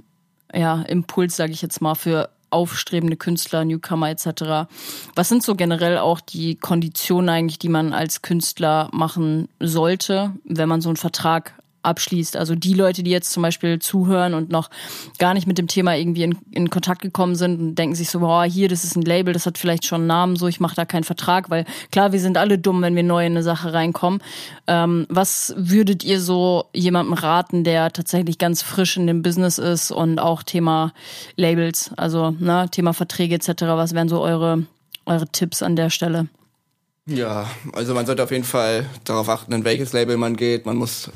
ja, Impuls, sage ich jetzt mal, für aufstrebende Künstler, Newcomer etc. Was sind so generell auch die Konditionen eigentlich, die man als Künstler machen sollte, wenn man so einen Vertrag abschließt? Also die Leute, die jetzt zum Beispiel zuhören und noch gar nicht mit dem Thema irgendwie in, in Kontakt gekommen sind und denken sich so, boah, hier, das ist ein Label, das hat vielleicht schon einen Namen, so ich mache da keinen Vertrag, weil klar, wir sind alle dumm, wenn wir neu in eine Sache reinkommen. Ähm, was würdet ihr so jemandem raten, der tatsächlich ganz frisch in dem Business ist und auch Thema Labels, also ne, Thema Verträge etc. Was wären so eure eure Tipps an der Stelle? Ja, also man sollte auf jeden Fall darauf achten, in welches Label man geht. Man muss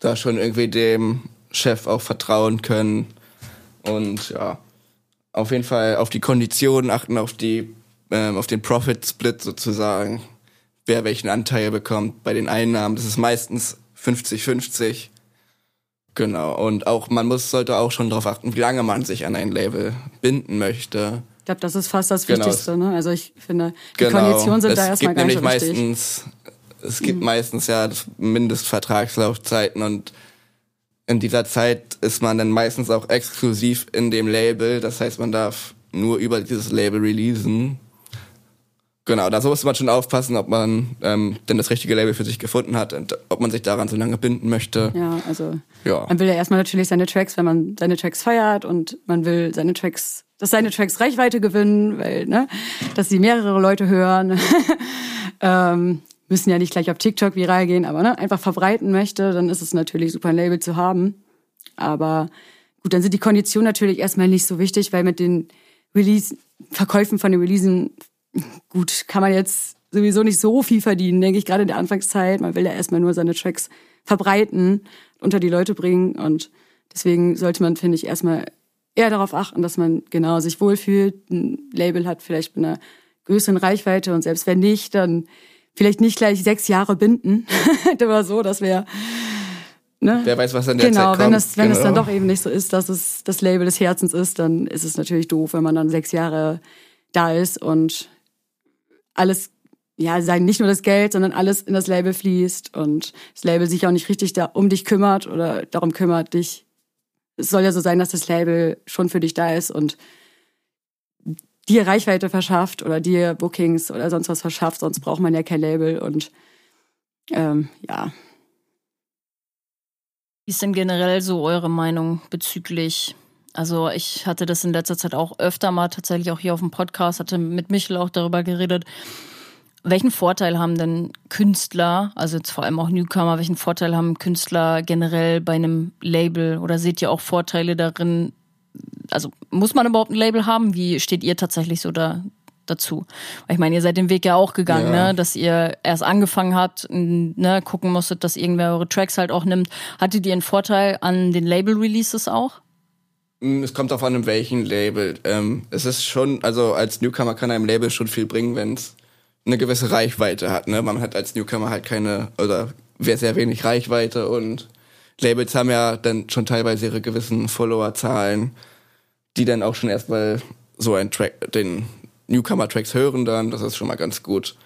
da schon irgendwie dem Chef auch vertrauen können. Und ja, auf jeden Fall auf die Konditionen achten, auf die, ähm, auf den Profit Split sozusagen. Wer welchen Anteil bekommt bei den Einnahmen. Das ist meistens 50-50. Genau. Und auch, man muss, sollte auch schon darauf achten, wie lange man sich an ein Label binden möchte. Ich glaube, das ist fast das Genau. Wichtigste. Ne? Also ich finde, die Genau. Konditionen sind es da erstmal gar nicht so wichtig. Meistens, es gibt meistens ja Mindestvertragslaufzeiten und in dieser Zeit ist man dann meistens auch exklusiv in dem Label. Das heißt, man darf nur über dieses Label releasen. Genau, da muss man schon aufpassen, ob man ähm, denn das richtige Label für sich gefunden hat und ob man sich daran so lange binden möchte. Ja, also Ja. man will ja erstmal natürlich seine Tracks, wenn man seine Tracks feiert und man will seine Tracks, dass seine Tracks Reichweite gewinnen, weil, ne, dass sie mehrere Leute hören. ähm, müssen ja nicht gleich auf TikTok viral gehen, aber ne, einfach verbreiten möchte, dann ist es natürlich super, ein Label zu haben. Aber gut, dann sind die Konditionen natürlich erstmal nicht so wichtig, weil mit den Release, Verkäufen von den Releasen, gut, kann man jetzt sowieso nicht so viel verdienen, denke ich, gerade in der Anfangszeit. Man will ja erstmal nur seine Tracks verbreiten, unter die Leute bringen und deswegen sollte man, finde ich, erstmal eher darauf achten, dass man genau sich wohlfühlt, ein Label hat, vielleicht mit einer größeren Reichweite und selbst wenn nicht, dann vielleicht nicht gleich sechs Jahre binden oder so, das wäre Ne? Wer weiß, was dann der genau, Zeit wenn es wenn genau. es dann doch eben nicht so ist, dass es das Label des Herzens ist, dann ist es natürlich doof, wenn man dann sechs Jahre da ist und alles, ja, sagen nicht nur das Geld, sondern alles in das Label fließt und das Label sich auch nicht richtig da um dich kümmert oder darum kümmert, dich. Es soll ja so sein, dass das Label schon für dich da ist und dir Reichweite verschafft oder dir Bookings oder sonst was verschafft, sonst braucht man ja kein Label und ähm, ja, wie ist denn generell so eure Meinung bezüglich? Also ich hatte das in letzter Zeit auch öfter mal tatsächlich auch hier auf dem Podcast, hatte mit Michel auch darüber geredet. Welchen Vorteil haben denn Künstler, also jetzt vor allem auch Newcomer, welchen Vorteil haben Künstler generell bei einem Label oder seht ihr auch Vorteile darin? Also muss man überhaupt ein Label haben? Wie steht ihr tatsächlich so da dazu. Weil ich meine, ihr seid den Weg ja auch gegangen, ja. ne? dass ihr erst angefangen habt, ne? gucken musstet, dass irgendwer eure Tracks halt auch nimmt. Hattet ihr einen Vorteil an den Label-Releases auch? Mm, es kommt darauf an, in welchem Label. Ähm, es ist schon, also als Newcomer kann einem Label schon viel bringen, wenn es eine gewisse Reichweite hat. Ne? Man hat als Newcomer halt keine, oder sehr wenig Reichweite und Labels haben ja dann schon teilweise ihre gewissen Followerzahlen, die dann auch schon erstmal so ein Track, den Newcomer-Tracks hören dann, das ist schon mal ganz gut.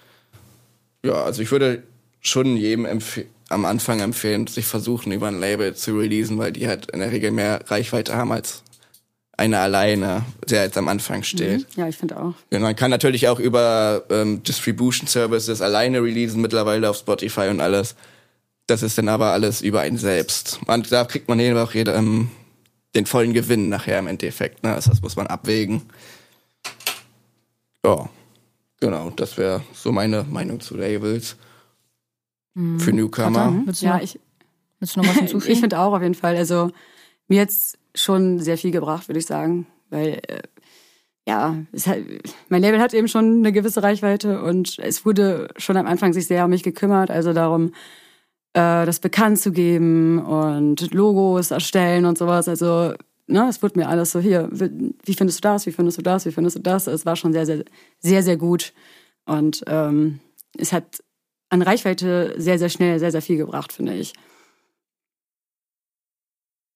Ja, also ich würde schon jedem am Anfang empfehlen, sich versuchen, über ein Label zu releasen, weil die halt in der Regel mehr Reichweite haben als einer alleine, der jetzt am Anfang steht. Mhm. Ja, ich finde auch. Ja, man kann natürlich auch über ähm, Distribution Services alleine releasen, mittlerweile auf Spotify und alles. Das ist dann aber alles über einen selbst. Und da kriegt man eben auch jeder, ähm, den vollen Gewinn nachher im Endeffekt. Ne? Das muss man abwägen. Ja, genau, das wäre so meine Meinung zu Labels. Mhm. Für Newcomer. Ja, ich, willst du noch was hinzufügen? ich finde auch auf jeden Fall. Also mir jetzt schon sehr viel gebracht, würde ich sagen, weil äh, ja, hat, mein Label hat eben schon eine gewisse Reichweite und es wurde schon am Anfang sich sehr um mich gekümmert, also darum, äh, das bekannt zu geben und Logos erstellen und sowas. Also ne, es wurde mir alles so, hier, wie findest du das, wie findest du das, wie findest du das? Es war schon sehr, sehr, sehr, sehr gut. Und ähm, es hat an Reichweite sehr, sehr schnell sehr, sehr viel gebracht, finde ich.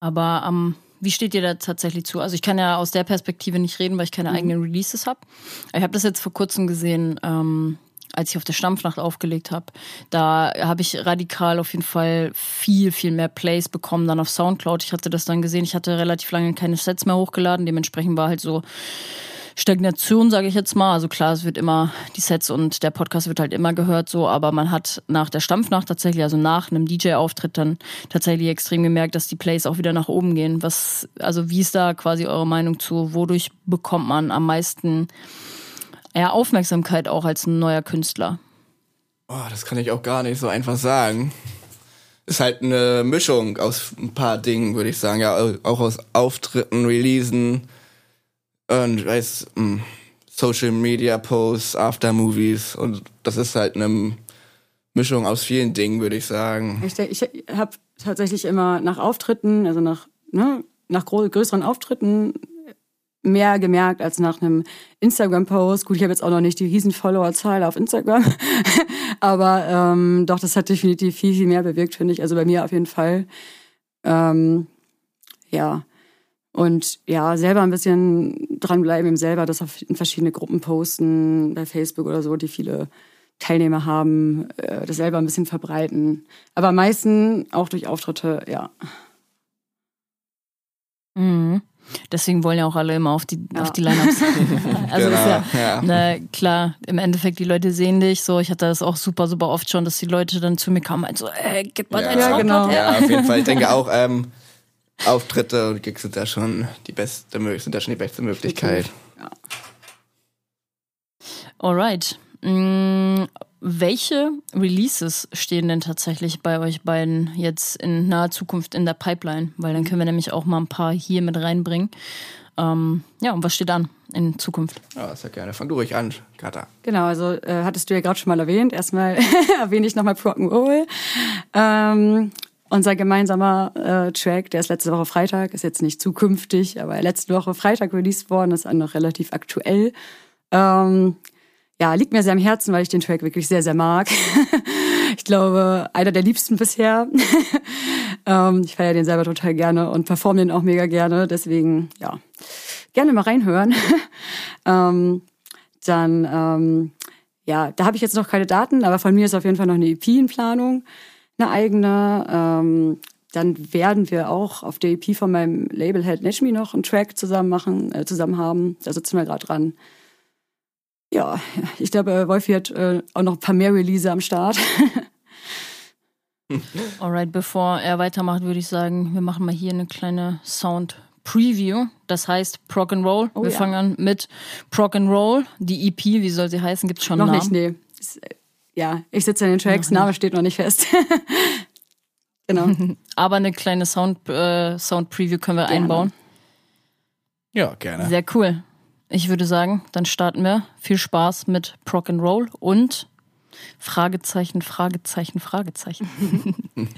Aber ähm, wie steht ihr da tatsächlich zu? Also ich kann ja aus der Perspektive nicht reden, weil ich keine mhm. eigenen Releases habe. Ich habe das jetzt vor kurzem gesehen, ähm, als ich auf der Stampfnacht aufgelegt habe, da habe ich radikal auf jeden Fall viel, viel mehr Plays bekommen dann auf Soundcloud. Ich hatte das dann gesehen, ich hatte relativ lange keine Sets mehr hochgeladen, dementsprechend war halt so Stagnation, sage ich jetzt mal. Also klar, es wird immer, die Sets und der Podcast wird halt immer gehört so, aber man hat nach der Stampfnacht tatsächlich, also nach einem DJ-Auftritt dann tatsächlich extrem gemerkt, dass die Plays auch wieder nach oben gehen. Was, also wie ist da quasi eure Meinung zu? Wodurch bekommt man am meisten ja, Aufmerksamkeit auch als ein neuer Künstler? Oh, das kann ich auch gar nicht so einfach sagen. Ist halt eine Mischung aus ein paar Dingen, würde ich sagen. Ja, auch aus Auftritten, Releasen und weiß, hm, Social Media Posts, Aftermovies und das ist halt eine Mischung aus vielen Dingen, würde ich sagen. Ich, ich habe tatsächlich immer nach Auftritten, also nach, ne, nach größeren Auftritten mehr gemerkt als nach einem Instagram-Post. Gut, ich habe jetzt auch noch nicht die riesen Follower-Zahl auf Instagram, aber ähm, doch, das hat definitiv viel, viel mehr bewirkt, finde ich. Also bei mir auf jeden Fall. Ähm, ja. Und ja, selber ein bisschen dranbleiben, eben selber das auf verschiedene Gruppen posten, bei Facebook oder so, die viele Teilnehmer haben, äh, das selber ein bisschen verbreiten. Aber am meisten auch durch Auftritte, ja. Mhm. Deswegen wollen ja auch alle immer auf die, ja. auf die Lineups. also genau, ist ja, ja. Ne, klar, im Endeffekt, die Leute sehen dich so. Ich hatte das auch super, super oft schon, dass die Leute dann zu mir kamen und so, ey, gib mal ja, dein ja, genau. Ja, auf jeden Fall. Ich denke auch, ähm, Auftritte und Gigs sind da schon die beste, sind da schon die beste Möglichkeit. Ja. Alright. Welche Releases stehen denn tatsächlich bei euch beiden jetzt in naher Zukunft in der Pipeline? Weil dann können wir nämlich auch mal ein paar hier mit reinbringen. Ähm, ja, und was steht an in Zukunft? Ja, sehr gerne. Fang du ruhig an, Kata. Genau, also äh, hattest du ja gerade schon mal erwähnt. Erstmal erwähne ich nochmal Rock'n'Roll. Ähm, unser gemeinsamer äh, Track, der ist letzte Woche Freitag, ist jetzt nicht zukünftig, aber letzte Woche Freitag released worden, ist auch noch relativ aktuell. Ähm, ja, liegt mir sehr am Herzen, weil ich den Track wirklich sehr, sehr mag. ich glaube, einer der liebsten bisher. ähm, ich feiere den selber total gerne und performe den auch mega gerne. Deswegen, ja, gerne mal reinhören. ähm, dann, ähm, ja, da habe ich jetzt noch keine Daten, aber von mir ist auf jeden Fall noch eine EP in Planung, eine eigene. Dann werden wir auch auf der EP von meinem Label Head Nashmi noch einen Track zusammen machen, äh, zusammen haben. Da sitzen wir gerade dran. Ja, ich glaube, Wolfi hat äh, auch noch ein paar mehr Release am Start. Alright, bevor er weitermacht, würde ich sagen, wir machen mal hier eine kleine Sound Preview. Das heißt Prog and Roll. Oh, wir ja. fangen an mit Prog and Roll. Die EP, wie soll sie heißen? Gibt es schon noch einen nicht, Namen? nee. Ist, äh, ja, ich sitze in den Tracks, Name steht noch nicht fest. genau. Aber eine kleine Sound, äh, Sound Preview können wir Gerne. einbauen. Ja, gerne. Sehr cool. Ich würde sagen, dann starten wir. Viel Spaß mit Prog and Roll und Fragezeichen, Fragezeichen, Fragezeichen.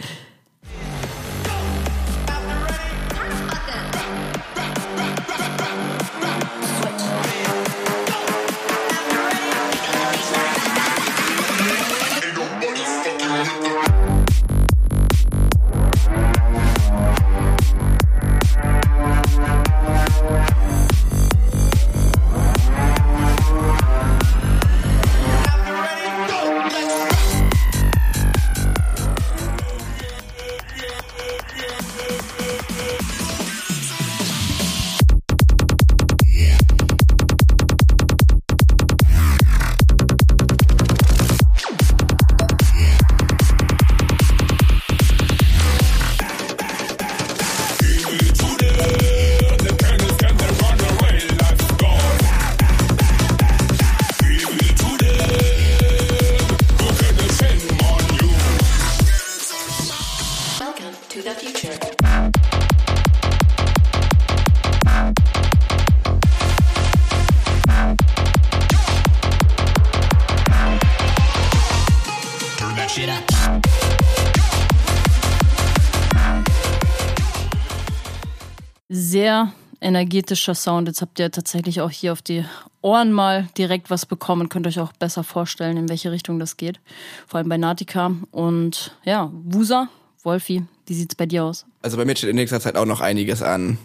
energetischer Sound. Jetzt habt ihr tatsächlich auch hier auf die Ohren mal direkt was bekommen könnt euch auch besser vorstellen, in welche Richtung das geht. Vor allem bei Natica. Und ja, Wusa, Wolfi, wie sieht's bei dir aus? Also bei mir steht in nächster Zeit auch noch einiges an.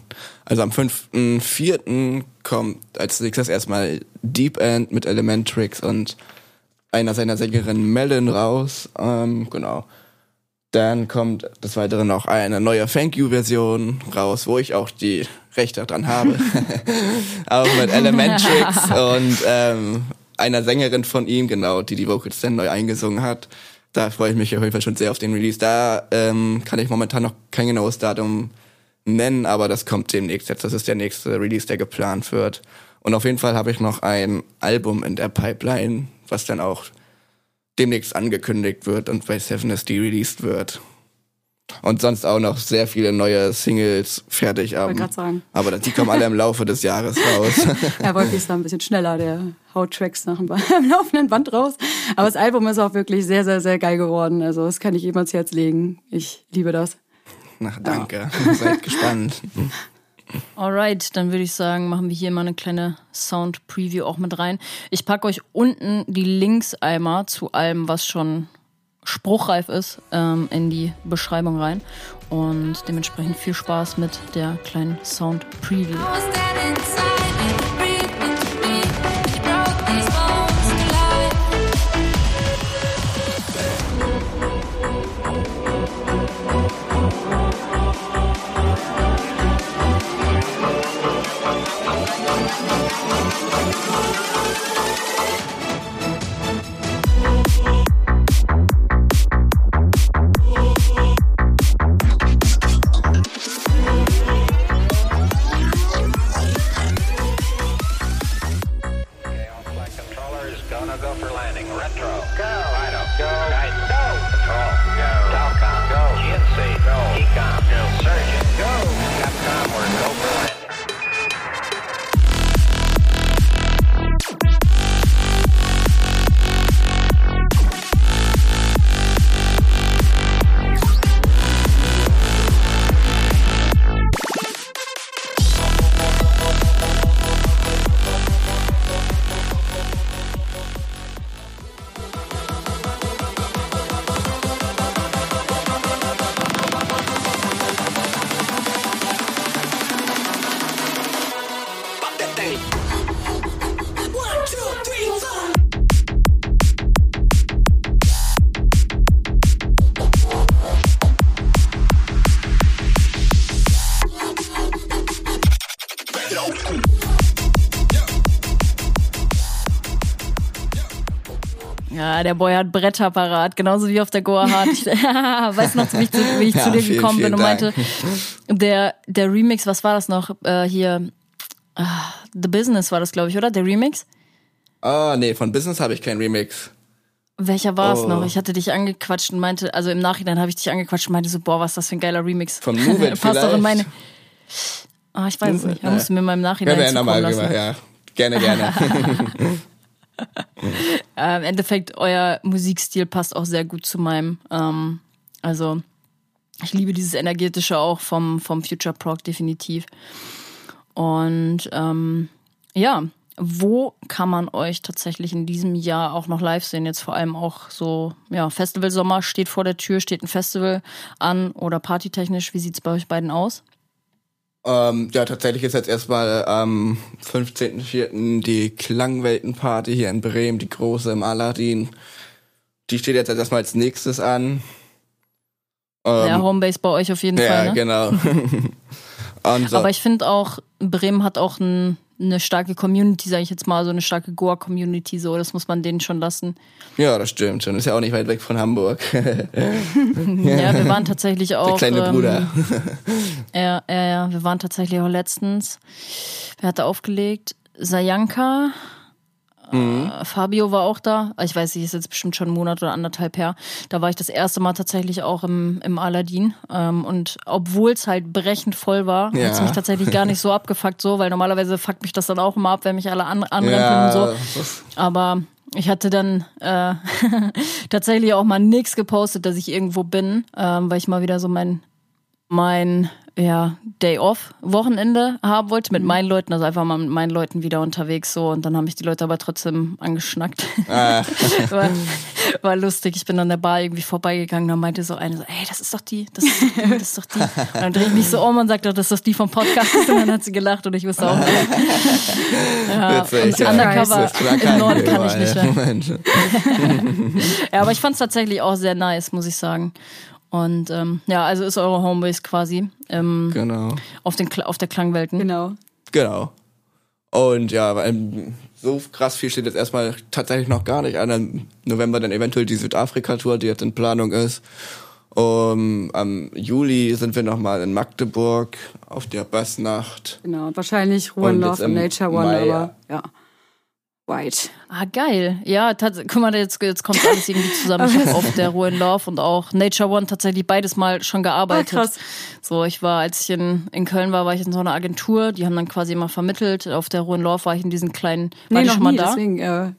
Also am 5.4. kommt als nächstes erstmal Deep End mit Elementrix und einer seiner Sängerinnen Melon raus. Ähm, genau. Dann kommt des Weiteren noch eine neue Thank You-Version raus, wo ich auch die Rechte dran habe. auch mit Elementrix und ähm, einer Sängerin von ihm, genau, die die Vocals dann neu eingesungen hat. Da freue ich mich auf jeden Fall schon sehr auf den Release. Da ähm, kann ich momentan noch kein genaues Datum nennen, aber das kommt demnächst jetzt. Das ist der nächste Release, der geplant wird. Und auf jeden Fall habe ich noch ein Album in der Pipeline, was dann auch demnächst angekündigt wird und bei 7SD released wird. Und sonst auch noch sehr viele neue Singles fertig. Wollte gerade sagen. aber die kommen alle im Laufe des Jahres raus. Ja, Wolfi ist da ein bisschen schneller, der haut Tracks nach dem, am laufenden Band raus. Aber das Album ist auch wirklich sehr, sehr, sehr geil geworden. Also das kann ich jedem ans Herz legen. Ich liebe das. Na, danke. Seid gespannt. Alright, dann würde ich sagen, machen wir hier mal eine kleine Sound-Preview auch mit rein. Ich packe euch unten die Links einmal zu allem, was schon spruchreif ist, ähm, in die Beschreibung rein. Und dementsprechend viel Spaß mit der kleinen Sound-Preview. was der Boy hat Bretter parat, genauso wie auf der Goa Hard. Ich weiß noch, wie ich zu, wie ich Ja, zu dir vielen, gekommen bin vielen und meinte, Dank. der, der Remix, was war das noch? Äh, hier, ah, The Business war das, glaube ich, oder? Der Remix? Ah, nee, von Business habe ich keinen Remix. Welcher war es Oh. noch? Ich hatte dich angequatscht und meinte, also im Nachhinein habe ich dich angequatscht und meinte so, boah, was ist das für ein geiler Remix. Vom Move It Passt doch in vielleicht? meine. Ah, ich weiß es nicht. Da musst du mir mal im Nachhinein ja zukommen lassen. ja. Gerne, gerne. Äh, Im Endeffekt, euer Musikstil passt auch sehr gut zu meinem. Ähm, also, ich liebe dieses Energetische auch vom, vom Future Prog definitiv. Und ähm, ja, wo kann man euch tatsächlich in diesem Jahr auch noch live sehen? Jetzt vor allem auch so, ja, Festivalsommer steht vor der Tür, steht ein Festival an oder partytechnisch. Wie sieht's bei euch beiden aus? Ähm, ja, tatsächlich ist jetzt erstmal am 15.04. die Klangweltenparty hier in Bremen, die große im Aladdin. Die steht jetzt erstmal als nächstes an. Ähm, ja, Homebase bei euch auf jeden ja, Fall. Ne? genau. Aber ich finde auch, Bremen hat auch ein, eine starke Community, sage ich jetzt mal, so eine starke Goa-Community, so, das muss man denen schon lassen. ja, das stimmt schon. Ist ja auch nicht weit weg von Hamburg. Ja, wir waren tatsächlich auch. Der kleine ähm, Bruder. Ja, ja, ja, wir waren tatsächlich auch letztens. Wer hatte aufgelegt? Sayanka. Mhm. Äh, Fabio war auch da. Ich weiß nicht, ist jetzt bestimmt schon einen Monat oder anderthalb her. Da war ich das erste Mal tatsächlich auch im, im Aladdin. Ähm, und obwohl es halt brechend voll war, Ja. hat es mich tatsächlich gar nicht so abgefuckt, so, weil normalerweise fuckt mich das dann auch immer ab, wenn mich alle an, anrempeln ja, und so. Aber ich hatte dann äh, tatsächlich auch mal nix gepostet, dass ich irgendwo bin, ähm, weil ich mal wieder so mein mein ja, Day off Wochenende haben wollte mit meinen Leuten, also einfach mal mit meinen Leuten wieder unterwegs so und dann haben mich die Leute aber trotzdem angeschnackt. Ah. war, war lustig. Ich bin an der Bar irgendwie vorbeigegangen, da meinte so eine so, ey, das ist doch die, das ist doch die, das ist doch die. Und dann drehe ich mich so um und sagte, das ist doch die vom Podcast und dann hat sie gelacht und ich wusste auch. ja, Witzig, ja. Undercover im Norden kann ich nicht mehr. Ja, aber ich fand es tatsächlich auch sehr nice, muss ich sagen. Und ähm, ja, also ist eure Homebase quasi ähm, Genau. auf, den, auf der Klangwelten. Genau. Genau. Und ja, so krass viel steht jetzt erstmal tatsächlich noch gar nicht an. Im November dann eventuell die Südafrika-Tour, die jetzt in Planung ist. Um, am Juli sind wir nochmal in Magdeburg auf der Bassnacht. Genau. Wahrscheinlich Ruhe Love im Nature One, Mai, aber ja. White. Ah, geil. Ja, guck mal, jetzt, jetzt kommt alles irgendwie zusammen. Ich habe auf der Ruhe in Love und auch Nature One tatsächlich beides mal schon gearbeitet. Ah, krass. So, ich war, als ich in, in Köln war, war ich in so einer Agentur, die haben dann quasi immer vermittelt. Auf der Ruhe in Love war ich in diesen kleinen, war Nee, noch schon mal nie, da? deswegen, äh,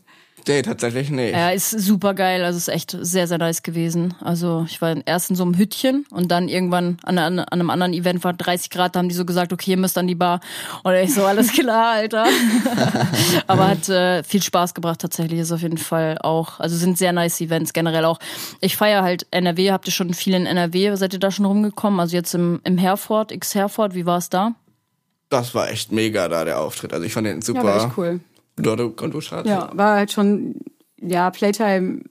Nee, tatsächlich nicht. Ja, ist super geil. Also ist echt sehr, sehr nice gewesen. Also ich war erst in so einem Hüttchen und dann irgendwann an, an, an einem anderen Event war 30 Grad, da haben die so gesagt, okay, ihr müsst an die Bar. Und ich so, alles klar, Alter. Aber hat äh, viel Spaß gebracht tatsächlich. Ist auf jeden Fall auch, also sind sehr nice Events generell auch. Ich feiere halt NRW, habt ihr schon viel in NRW, seid ihr da schon rumgekommen? Also jetzt im, im Herford, X Herford, wie war es da? Das war echt mega da, der Auftritt. Also ich fand den super. ja, war echt cool. Du Schatz. Ja, war halt schon, ja, Playtime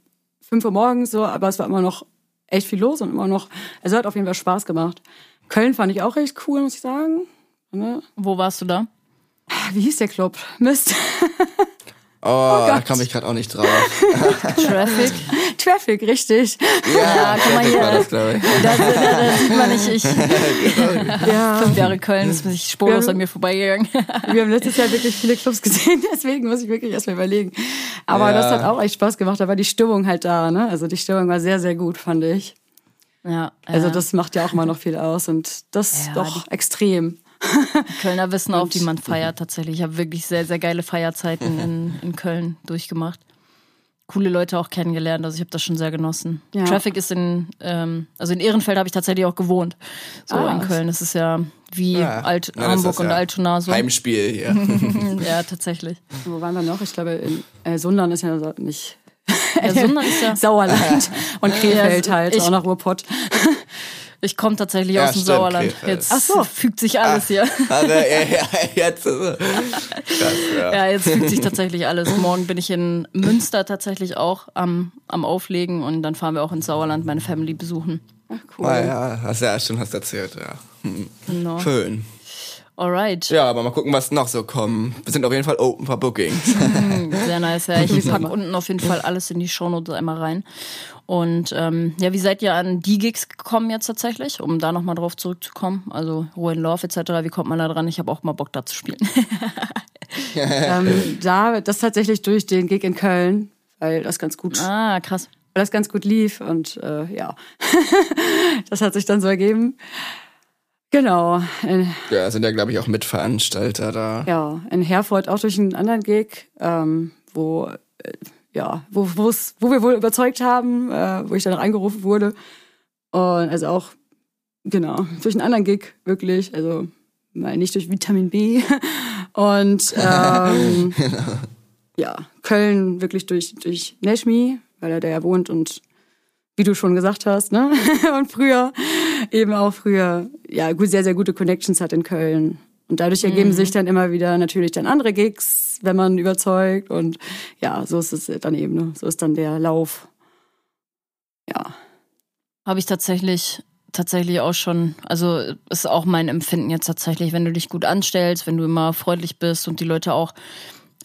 5 Uhr morgens so, aber es war immer noch echt viel los und immer noch, also hat auf jeden Fall Spaß gemacht. Köln fand ich auch echt cool, muss ich sagen. Ne? Wo warst du da? Wie hieß der Club? Mist. Oh, da Gott. kam ich gerade auch nicht drauf. Traffic? Traffic, richtig. Ja, guck mal hier. war das, glaube ich. Da, da, da sieht man nicht, ich, Ja. fünf Jahre Köln, ist mich spurlos Ja. an mir vorbeigegangen. Wir haben letztes Jahr wirklich viele Clubs gesehen, deswegen muss ich wirklich erstmal überlegen. Aber Ja. das hat auch echt Spaß gemacht, da war die Stimmung halt da, ne? Also die Stimmung war sehr, sehr gut, fand ich. Ja, Also ja. das macht ja auch immer noch viel aus und das Ja, doch extrem. Kölner wissen auch, wie man feiert tatsächlich. Ich habe wirklich sehr, sehr geile Feierzeiten in, in Köln durchgemacht. Coole Leute auch kennengelernt, also ich habe das schon sehr genossen. Ja. Traffic ist in, ähm, also in Ehrenfeld habe ich tatsächlich auch gewohnt. So Ah. in Köln. Das ist ja wie Ja. Alt Na, das Hamburg ist und ja Altona so. Heimspiel hier. Ja, tatsächlich. Wo waren wir noch? Ich glaube, in äh, Sundern ist ja nicht Ja, Sundern ist ja. Sauerland und Krefeld Ja, halt, ich- auch nach Ruhrpott. Ich komme tatsächlich Ja, aus dem stimmt, Sauerland. Krefeld. Jetzt Ach so. fügt sich alles hier. Also, ja, ja, jetzt ist es. Krass, ja. Ja, jetzt fügt sich tatsächlich alles. Morgen bin ich in Münster tatsächlich auch am, am Auflegen und dann fahren wir auch ins Sauerland meine Family besuchen. Ach, cool. Ah, ja, hast ja stimmt, hast erzählt, ja. Hm. Genau. Schön. Alright. Ja, aber mal gucken, was noch so kommt. Wir sind auf jeden Fall open for Bookings. Sehr nice, ja. Ich packe unten auf jeden Fall alles in die Shownotes einmal rein. Und ähm, ja, wie seid ihr an die Gigs gekommen jetzt tatsächlich, um da nochmal drauf zurückzukommen? Also Ruhe in Love etc., wie kommt man da dran? Ich habe auch mal Bock da zu spielen. Ähm, da, das tatsächlich durch den Gig in Köln, weil das ganz gut, weil ah, krass. das ganz gut lief und äh, ja, das hat sich dann so ergeben. Genau. Ja, sind ja, glaube ich, auch Mitveranstalter da. ja, in Herford auch durch einen anderen Gig, ähm, wo äh, ja, wo, wo wir wohl überzeugt haben, äh, wo ich dann auch angerufen wurde. Und also auch, genau, durch einen anderen Gig, wirklich. Also mal nicht durch Vitamin B. Und ähm, ja, Köln wirklich durch, durch Nashmi, weil er da ja wohnt und wie du schon gesagt hast, ne? Und früher, eben auch früher, ja, gut, sehr, sehr gute Connections hat in Köln. Und dadurch ergeben sich dann immer wieder natürlich dann andere Gigs, wenn man überzeugt. Und ja, so ist es dann eben, ne? So ist dann der Lauf. Ja. Habe ich tatsächlich tatsächlich auch schon, also ist auch mein Empfinden jetzt tatsächlich, wenn du dich gut anstellst, wenn du immer freundlich bist und die Leute auch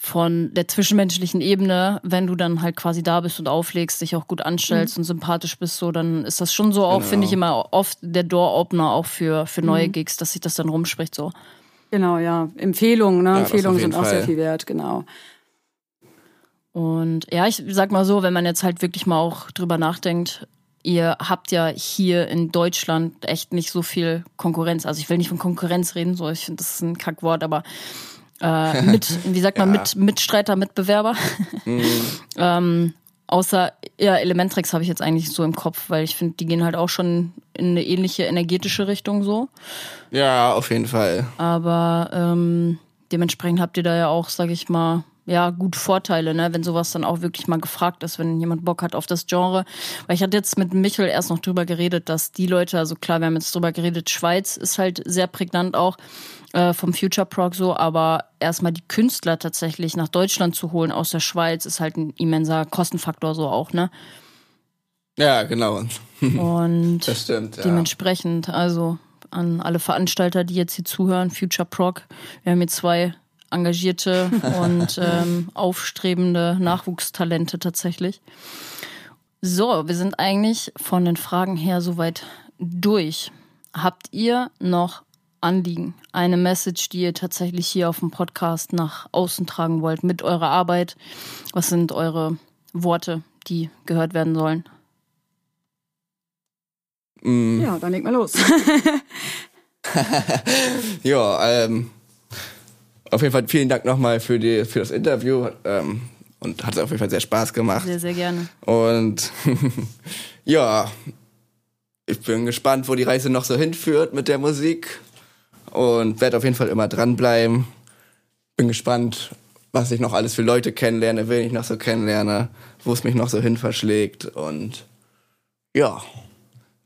von der zwischenmenschlichen Ebene, wenn du dann halt quasi da bist und auflegst, dich auch gut anstellst und sympathisch bist, so, dann ist das schon so auch, Genau. finde ich immer oft der Door-Opener auch für, für neue Gigs, dass sich das dann rumspricht, so. Genau, ja. Empfehlungen, ne? Ja, Empfehlungen sind auch sehr Fall. viel wert, genau. Und ja, ich sag mal so, wenn man jetzt halt wirklich mal auch drüber nachdenkt, ihr habt ja hier in Deutschland echt nicht so viel Konkurrenz. Also ich will nicht von Konkurrenz reden, so ich finde das ist ein Kackwort, aber äh, mit, wie sagt man, Ja. mit Mitstreiter, Mitbewerber. ähm, außer ja, Elementrix habe ich jetzt eigentlich so im Kopf, weil ich finde, die gehen halt auch schon in eine ähnliche energetische Richtung so. Ja, auf jeden Fall. Aber ähm, dementsprechend habt ihr da ja auch, sag ich mal, ja, gut Vorteile, ne, wenn sowas dann auch wirklich mal gefragt ist, wenn jemand Bock hat auf das Genre. Weil ich hatte jetzt mit Michel erst noch drüber geredet, dass die Leute, also klar, wir haben jetzt drüber geredet, Schweiz ist halt sehr prägnant auch äh, vom Future Prog so, aber erstmal die Künstler tatsächlich nach Deutschland zu holen aus der Schweiz ist halt ein immenser Kostenfaktor so auch, ne? Ja, genau. Und Das stimmt, ja. Dementsprechend, also an alle Veranstalter, die jetzt hier zuhören, Future Prog, wir haben hier zwei engagierte und ähm, aufstrebende Nachwuchstalente tatsächlich. So, wir sind eigentlich von den Fragen her soweit durch. Habt ihr noch Anliegen, eine Message, die ihr tatsächlich hier auf dem Podcast nach außen tragen wollt mit eurer Arbeit? Was sind eure Worte, die gehört werden sollen? Mm, Ja, dann leg mal los. ja, ähm, auf jeden Fall vielen Dank nochmal für, die, für das Interview. Ähm, und hat auf jeden Fall sehr Spaß gemacht. Sehr, sehr gerne. Und ja, ich bin gespannt, wo die Reise noch so hinführt mit der Musik. Und werde auf jeden Fall immer dranbleiben. Bin gespannt, was ich noch alles für Leute kennenlerne, wen ich noch so kennenlerne, wo es mich noch so hin verschlägt. Und ja,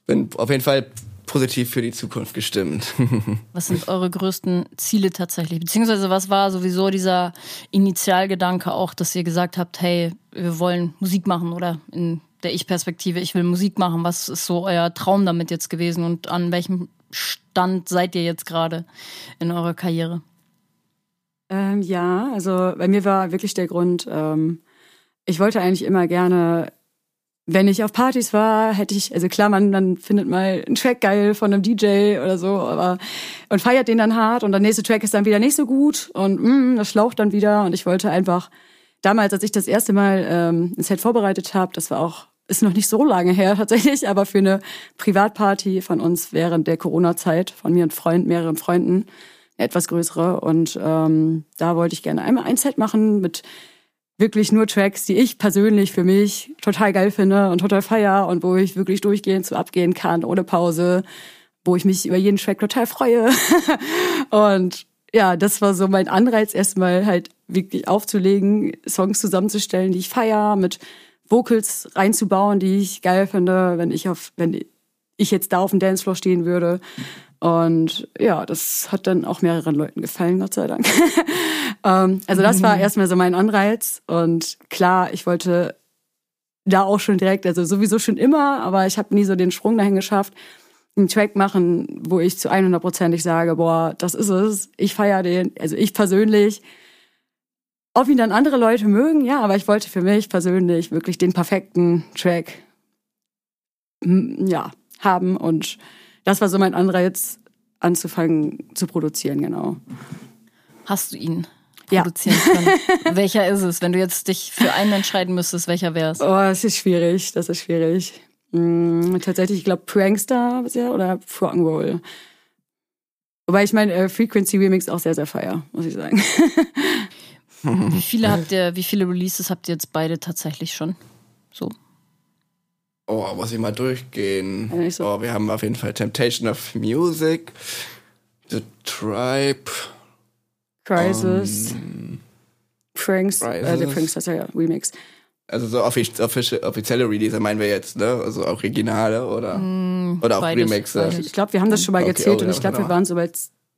bin auf jeden Fall positiv für die Zukunft gestimmt. Was sind eure größten Ziele tatsächlich? Beziehungsweise was war sowieso dieser Initialgedanke auch, dass ihr gesagt habt, hey, wir wollen Musik machen oder in der Ich-Perspektive, ich will Musik machen. Was ist so euer Traum damit jetzt gewesen und an welchem Stand seid ihr jetzt gerade in eurer Karriere? Ähm, ja, also bei mir war wirklich der Grund, ähm, ich wollte eigentlich immer gerne, wenn ich auf Partys war, hätte ich, also klar, man dann findet mal einen Track geil von einem DJ oder so, aber und feiert den dann hart und der nächste Track ist dann wieder nicht so gut und mm, das schlaucht dann wieder und ich wollte einfach damals, als ich das erste Mal ähm, ein Set vorbereitet habe, das war auch ist noch nicht so lange her tatsächlich, aber für eine Privatparty von uns während der Corona-Zeit von mir und Freund, mehreren Freunden, eine etwas größere. Und ähm, da wollte ich gerne einmal ein Set machen mit wirklich nur Tracks, die ich persönlich für mich total geil finde und total feier und wo ich wirklich durchgehend zu abgehen kann, ohne Pause, wo ich mich über jeden Track total freue. und ja, das war so mein Anreiz, erstmal halt wirklich aufzulegen, Songs zusammenzustellen, die ich feier, mit Vocals reinzubauen, die ich geil finde, wenn ich auf, wenn ich jetzt da auf dem Dancefloor stehen würde. Und ja, das hat dann auch mehreren Leuten gefallen, Gott sei Dank. ähm, also das war erstmal so mein Anreiz. Und klar, ich wollte da auch schon direkt, also sowieso schon immer, aber ich habe nie so den Sprung dahin geschafft, einen Track machen, wo ich zu 100%ig sage, boah, das ist es, ich feiere den, also ich persönlich. Ob ihn dann andere Leute mögen, ja, aber ich wollte für mich persönlich wirklich den perfekten Track ja, haben und das war so mein Anreiz, anzufangen zu produzieren, genau. Hast du ihn Ja. produzieren können? welcher ist es? Wenn du jetzt dich für einen entscheiden müsstest, welcher wäre es? Oh, das ist schwierig, das ist schwierig. Mm, tatsächlich, ich glaube, Prankster oder Rock'n'Roll. Wobei ich mein äh, Frequency Remix auch sehr, sehr feier, muss ich sagen. Wie viele habt ihr, wie viele Releases habt ihr jetzt beide tatsächlich schon? So. Oh, muss ich mal durchgehen. Nicht so. Oh, wir haben auf jeden Fall Temptation of Music, The Tribe, Crisis, Pranks, äh, der Crisis. Prankster ist ja ja Remix. also so offiz offici offizielle Release meinen wir jetzt, ne? Also Originale oder, Mm, oder auch beides, Remixe. beides. Ich glaube, wir haben das schon mal Okay, gezählt oh, und ich glaube, wir waren so bei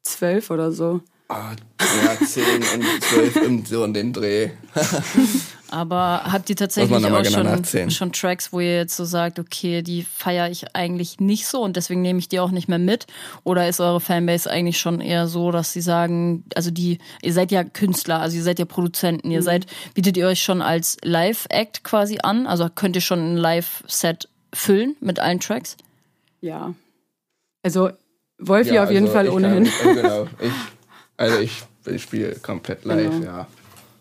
zwölf oder so. Ah, ja, 10 und 12 im, so in den Dreh. Aber habt ihr tatsächlich auch genau schon, schon Tracks, wo ihr jetzt so sagt, okay, die feiere ich eigentlich nicht so und deswegen nehme ich die auch nicht mehr mit? Oder ist eure Fanbase eigentlich schon eher so, dass sie sagen, also die, ihr seid ja Künstler, also ihr seid ja Produzenten, Mhm. ihr seid, bietet ihr euch schon als Live-Act quasi an? Also könnt ihr schon ein Live-Set füllen mit allen Tracks? Ja. Also Wolfi Ja, auf jeden also Fall ich ohnehin. Kann, genau. Ich, also ich, ich spiele komplett live, Genau. ja.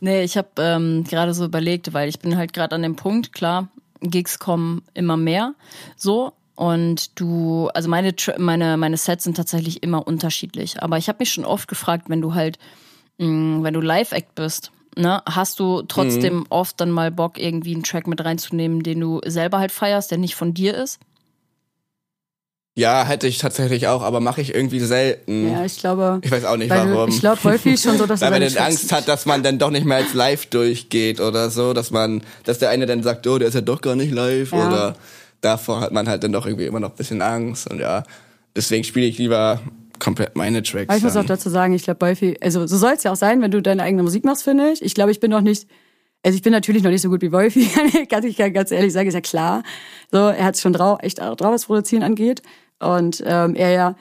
Nee, ich habe ähm, gerade so überlegt, weil ich bin halt gerade an dem Punkt, klar, Gigs kommen immer mehr, so und du, also meine meine meine Sets sind tatsächlich immer unterschiedlich, aber ich habe mich schon oft gefragt, wenn du halt, mh, wenn du Live Act bist, ne, hast du trotzdem Mhm. oft dann mal Bock irgendwie einen Track mit reinzunehmen, den du selber halt feierst, der nicht von dir ist? Ja, hätte ich tatsächlich auch, aber mache ich irgendwie selten. Ja, ich glaube. Ich weiß auch nicht weil warum. Ich glaube, Wolfi ist schon so, dass Weil man dann Angst hat, dass man dann doch nicht mehr als live durchgeht oder so, dass man, dass der eine dann sagt, oh, der ist ja doch gar nicht live Ja. oder davor hat man halt dann doch irgendwie immer noch ein bisschen Angst und ja, deswegen spiele ich lieber komplett meine Tracks. Aber ich muss auch dann. dazu sagen, ich glaube, Wolfi, also so soll es ja auch sein, wenn du deine eigene Musik machst, finde ich. Ich glaube, ich bin noch nicht, also ich bin natürlich noch nicht so gut wie Wolfi, kann ich ganz ehrlich sagen, ist ja klar. So, er hat schon drauf, echt drauf, was Produzieren angeht. Und ähm, er ja,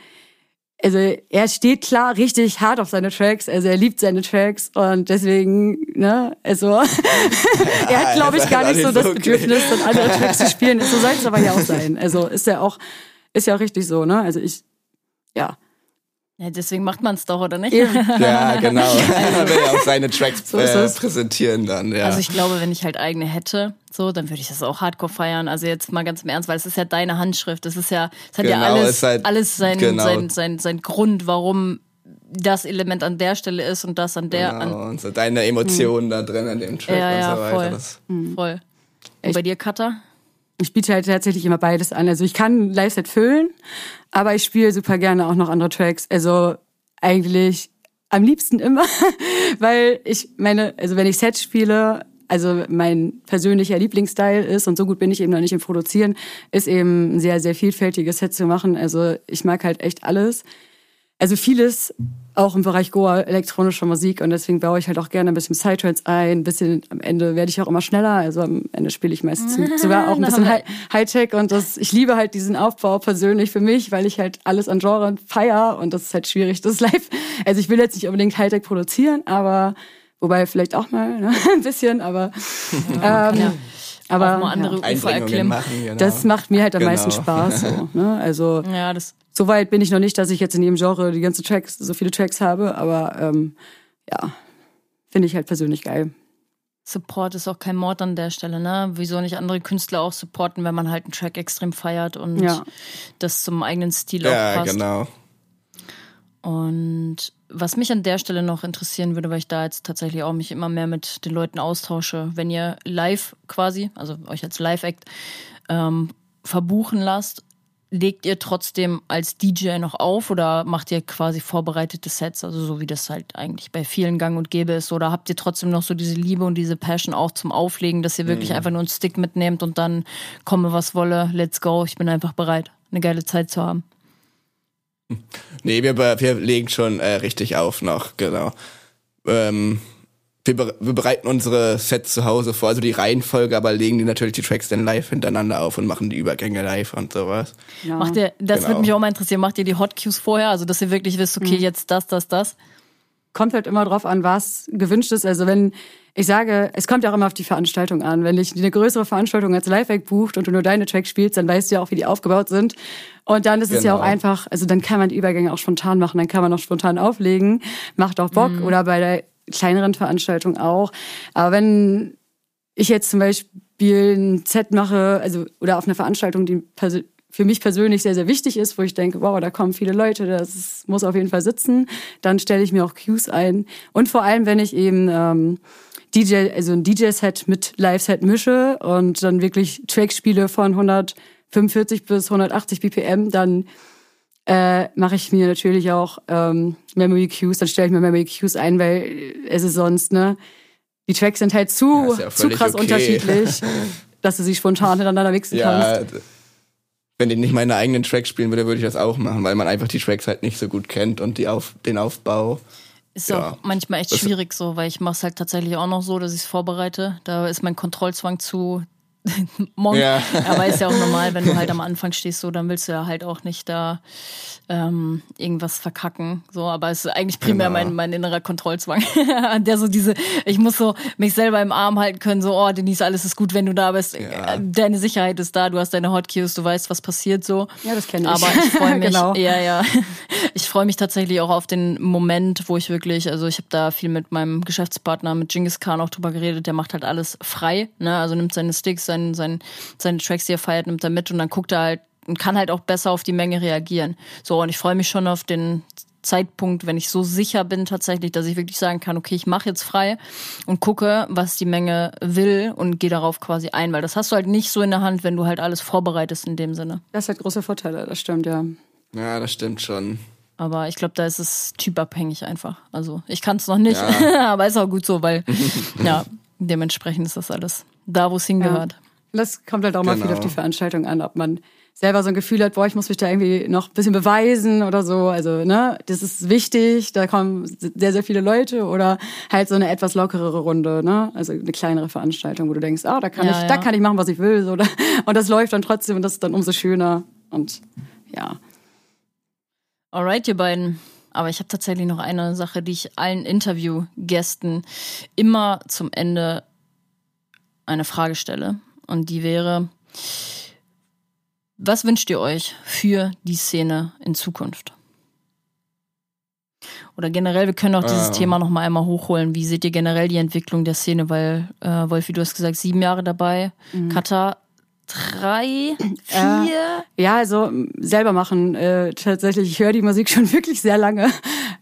also er steht klar richtig hart auf seine Tracks, also er liebt seine Tracks und deswegen, ne, also er hat, glaube ich, gar ist nicht so das okay. Bedürfnis, dann andere Tracks zu spielen. So soll es aber ja auch sein. Also ist ja auch, ist ja auch richtig so, ne? Also ich, ja. Ja, deswegen macht man es doch, oder nicht? Ja, genau. Man will ja auch seine Tracks So äh, präsentieren dann, ja. Also ich glaube, wenn ich halt eigene hätte, so, dann würde ich das auch hardcore feiern. Also jetzt mal ganz im Ernst, weil es ist ja deine Handschrift. Es ist ja, es hat ja Genau, alles, es halt- alles sein, genau. sein, sein, sein Grund, warum das Element an der Stelle ist und das an der, genau, an, und so deine Emotionen da drin in dem Track ja, und ja, so weiter. voll, Das, voll. Und bei dir, Cutter? Ich biete halt tatsächlich immer beides an. Also ich kann Live-Set füllen, aber ich spiele super gerne auch noch andere Tracks. Also eigentlich am liebsten immer, weil ich meine, also wenn ich Sets spiele, also mein persönlicher Lieblingsstyle ist und so gut bin ich eben noch nicht im Produzieren, ist eben ein sehr, sehr vielfältiges Set zu machen. Also ich mag halt echt alles. Also vieles auch im Bereich Goa, elektronischer Musik und deswegen baue ich halt auch gerne ein bisschen Psytrance ein, ein bisschen am Ende werde ich auch immer schneller, also am Ende spiele ich meistens sogar auch ein bisschen Hi- Hightech und das, ich liebe halt diesen Aufbau persönlich für mich, weil ich halt alles an Genre feier und das ist halt schwierig, das live, also ich will jetzt nicht unbedingt Hightech produzieren, aber wobei vielleicht auch mal ne, ein bisschen, aber ähm, ja aber auch mal andere ja, Ufer Einbringungen erklimmen. machen, genau. das macht mir halt am Genau. meisten Spaß, so, ne? also Ja, das, so weit bin ich noch nicht, dass ich jetzt in jedem Genre die ganze Tracks, so viele Tracks habe, aber ähm, ja, finde ich halt persönlich geil. Support ist auch kein Mord an der Stelle, ne? Wieso nicht andere Künstler auch supporten, wenn man halt einen Track extrem feiert und Ja. das zum eigenen Stil ja, auch passt. genau. Und was mich an der Stelle noch interessieren würde, weil ich da jetzt tatsächlich auch mich immer mehr mit den Leuten austausche, wenn ihr live quasi, also euch als Live-Act ähm, verbuchen lasst, legt ihr trotzdem als DJ noch auf oder macht ihr quasi vorbereitete Sets, also so wie das halt eigentlich bei vielen gang und gäbe ist? Oder habt ihr trotzdem noch so diese Liebe und diese Passion auch zum Auflegen, dass ihr wirklich einfach nur einen Stick mitnehmt und dann komme was wolle, let's go, ich bin einfach bereit? eine geile Zeit zu haben. Nee, wir, wir legen schon äh, richtig auf noch, genau. Ähm, wir, wir bereiten unsere Sets zu Hause vor, also die Reihenfolge, aber legen die natürlich die Tracks dann live hintereinander auf und machen die Übergänge live und sowas. Ja. Macht ihr, das Genau. würde mich auch mal interessieren, macht ihr die Hot Cues vorher, also dass ihr wirklich wisst, okay, jetzt das, das, das? kommt halt immer drauf an, was gewünscht ist. Also wenn ich sage, es kommt ja auch immer auf die Veranstaltung an. Wenn dich eine größere Veranstaltung als Live-Act bucht und du nur deine Tracks spielst, dann weißt du ja auch, wie die aufgebaut sind. Und dann ist es ja Genau. auch einfach, also dann kann man die Übergänge auch spontan machen, dann kann man auch spontan auflegen, macht auch Bock oder bei der kleineren Veranstaltung auch. Aber wenn ich jetzt zum Beispiel ein Set mache, also oder auf einer Veranstaltung, die für mich persönlich sehr, sehr wichtig ist, wo ich denke, wow, da kommen viele Leute, das muss auf jeden Fall sitzen, dann stelle ich mir auch Cues ein. Und vor allem, wenn ich eben ähm, DJ, also ein DJ-Set mit Live-Set mische und dann wirklich Tracks spiele von 145 bis 180 BPM, dann äh, mache ich mir natürlich auch ähm, Memory Cues, dann stelle ich mir Memory Cues ein, weil es ist sonst, ne, die Tracks sind halt Ja, zu, ist ja zu krass okay. unterschiedlich, dass du sie spontan hintereinander mixen kannst. Ja, d- wenn ich nicht meine eigenen Tracks spielen würde, würde ich das auch machen, weil man einfach die Tracks halt nicht so gut kennt und die auf, den Aufbau. Ist Ja. auch manchmal echt schwierig so, weil ich mache es halt tatsächlich auch noch so, dass ich es vorbereite. Da ist mein Kontrollzwang zu Monk. Ja. Aber ist ja auch normal, wenn du halt am Anfang stehst, so, dann willst du ja halt auch nicht da ähm, irgendwas verkacken. So, aber es ist eigentlich primär Genau. mein, mein innerer Kontrollzwang. Der so diese, ich muss so mich selber im Arm halten können, so, oh, Denise, alles ist gut, wenn du da bist. Ja. Deine Sicherheit ist da, du hast deine Hotkeys, du weißt, was passiert so. Ja, das kenne ich. Aber ich freue mich, Genau. ja, ja. Ich freue mich tatsächlich auch auf den Moment, wo ich wirklich, also ich habe da viel mit meinem Geschäftspartner, mit Genghis Khan auch drüber geredet, der macht halt alles frei, ne? Also nimmt seine Sticks, sein, sein, seine Tracks, die er feiert, nimmt er mit und dann guckt er halt und kann halt auch besser auf die Menge reagieren. So, und ich freue mich schon auf den Zeitpunkt, wenn ich so sicher bin tatsächlich, dass ich wirklich sagen kann, okay, ich mache jetzt frei und gucke, was die Menge will und gehe darauf quasi ein, weil das hast du halt nicht so in der Hand, wenn du halt alles vorbereitest in dem Sinne. Das hat große Vorteile, das stimmt, ja. Ja, das stimmt schon. Aber ich glaube, da ist es typabhängig einfach. Also ich kann es noch nicht, Ja. aber ist auch gut so, weil ja, dementsprechend ist das alles da, wo es hingehört. Das kommt halt auch mal Genau. viel auf die Veranstaltung an, ob man selber so ein Gefühl hat, boah, ich muss mich da irgendwie noch ein bisschen beweisen oder so. Also, ne, das ist wichtig, da kommen sehr, sehr viele Leute oder halt so eine etwas lockerere Runde, ne? Also eine kleinere Veranstaltung, wo du denkst, ah, da kann Ja, ich, ja. da kann ich machen, was ich will. So, oder, und das läuft dann trotzdem und das ist dann umso schöner. Und ja. Alright, ihr beiden. Aber ich habe tatsächlich noch eine Sache, die ich allen Interviewgästen immer zum Ende eine Frage stelle. Und die wäre, was wünscht ihr euch für die Szene in Zukunft? Oder generell, wir können auch dieses Ah. Thema noch mal einmal hochholen. Wie seht ihr generell die Entwicklung der Szene? Weil, äh, Wolfi, du hast gesagt, sieben Jahre dabei. Kata, drei, vier? Ja, also selber machen. Äh, tatsächlich, ich höre die Musik schon wirklich sehr lange.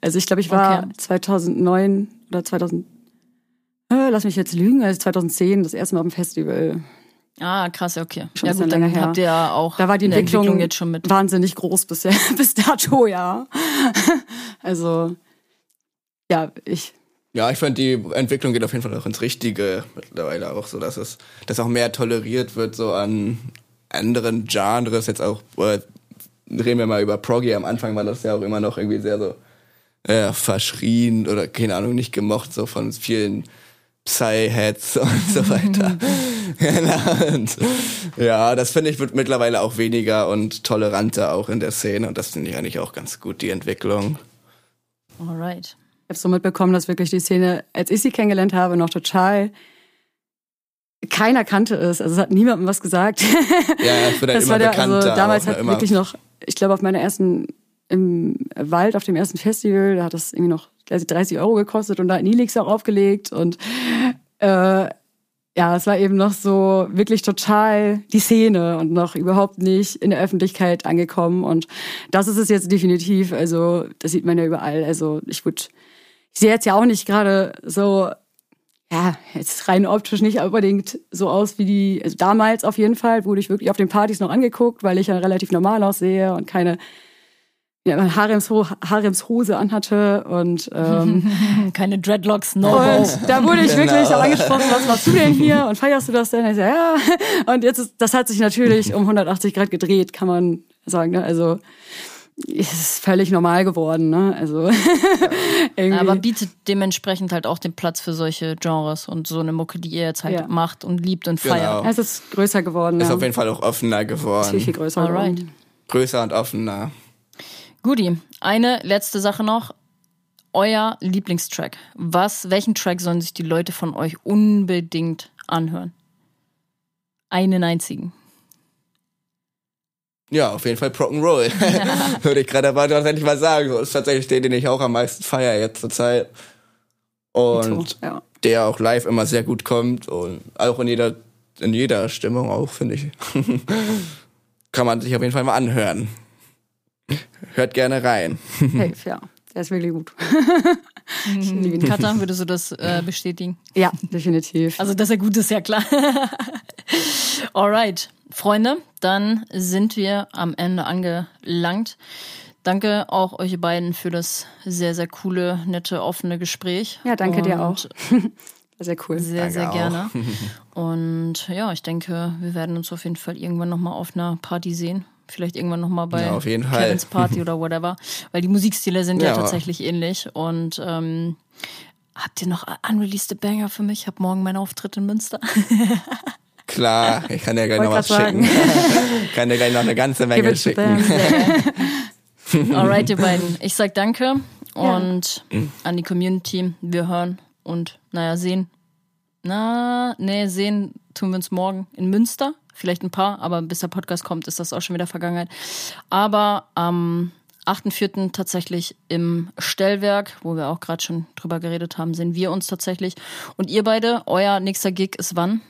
Also ich glaube, ich war Okay. 2009 oder 2000, äh, lass mich jetzt lügen, also 2010 das erste Mal auf dem Festival. Ah, krass, ja, okay. Schon ja gut, dann her. habt ihr ja auch Da war die eine Entwicklung, jetzt schon mit. wahnsinnig groß bisher, bis dato, ja. also, ja, ich, Ja, ich fand die Entwicklung geht auf jeden Fall auch ins Richtige mittlerweile auch so, dass es, dass auch mehr toleriert wird so an anderen Genres. Jetzt auch, äh, reden wir mal über Proggy. Am Anfang war das ja auch immer noch irgendwie sehr so äh, verschrien oder keine Ahnung nicht gemocht so von vielen Psy-Heads und so weiter. Genau. und, ja, das finde ich wird mittlerweile auch weniger und toleranter auch in der Szene und das finde ich eigentlich auch ganz gut die Entwicklung. Alright. Ich habe so mitbekommen, dass wirklich die Szene, als ich sie kennengelernt habe, noch total keiner kannte es. Also es hat niemandem was gesagt. Ja, es wird halt das immer war der, bekannter. also damals hat immer- wirklich noch, ich glaube auf meiner ersten im Wald auf dem ersten Festival, da hat das irgendwie noch also 30 Euro gekostet und da hat Nilix auch aufgelegt und äh, ja, es war eben noch so wirklich total die Szene und noch überhaupt nicht in der Öffentlichkeit angekommen. Und das ist es jetzt definitiv. Also, das sieht man ja überall. Also, ich würde, ich sehe jetzt ja auch nicht gerade so, ja, jetzt rein optisch nicht unbedingt so aus wie die, also damals auf jeden Fall, wurde ich wirklich auf den Partys noch angeguckt, weil ich ja relativ normal aussehe und keine ja, Haremsho Haremshose anhatte und ähm, Keine Dreadlocks, no. Und da wurde ich Genau. wirklich auch angesprochen, was machst du denn hier und feierst du das denn? Ich so, ja. Und jetzt ist, das hat sich natürlich um 180 Grad gedreht, kann man sagen. Ne? Also es ist völlig normal geworden. Ne? Also irgendwie. Aber bietet dementsprechend halt auch den Platz für solche Genres und so eine Mucke, die ihr jetzt halt Ja. macht und liebt und Genau. feiert. es ist größer geworden. Ist ja. auf jeden Fall auch offener viel, viel geworden. größer Alright. geworden. Größer und offener. Guti, eine letzte Sache noch. Euer Lieblingstrack. Was, welchen Track sollen sich die Leute von euch unbedingt anhören? Einen einzigen. Ja, auf jeden Fall Rock'n'Roll. Würde ich gerade aber tatsächlich mal sagen. So ist tatsächlich der, den ich auch am meisten feiere jetzt zur Zeit. Und Ja. der auch live immer sehr gut kommt und auch in jeder, in jeder Stimmung auch, finde ich. Kann man sich auf jeden Fall mal anhören. Hört gerne rein. Hey, ja, der ist wirklich gut. ich liebe ihn. Katha, würdest du das äh, bestätigen? Ja, definitiv. Also, dass er gut ist, ja klar. Alright, Freunde, dann sind wir am Ende angelangt. Danke auch euch beiden für das sehr, sehr coole, nette, offene Gespräch. ja, danke dir auch. Und Sehr cool. Sehr, Danke sehr auch. gerne. Und ja, ich denke, wir werden uns auf jeden Fall irgendwann nochmal auf einer Party sehen. Vielleicht irgendwann nochmal bei Ja, auf jeden Fall. Kevins Party oder whatever. Weil die Musikstile sind ja, Ja. tatsächlich ähnlich. Und ähm, habt ihr noch unreleased Banger für mich? Ich habe morgen meinen Auftritt in Münster. Klar, ich kann dir gleich noch Wollte was schicken. kann dir gleich noch eine ganze Give Menge to schicken. Alright, ihr beiden. Ich sag danke und an die Community. Wir hören und, naja, sehen. Na, nee, sehen tun wir uns morgen in Münster. Vielleicht ein paar, aber bis der Podcast kommt, ist das auch schon wieder Vergangenheit. Aber am 8.4. tatsächlich im Stellwerk, wo wir auch gerade schon drüber geredet haben, sehen wir uns tatsächlich. Und ihr beide, euer nächster Gig ist wann?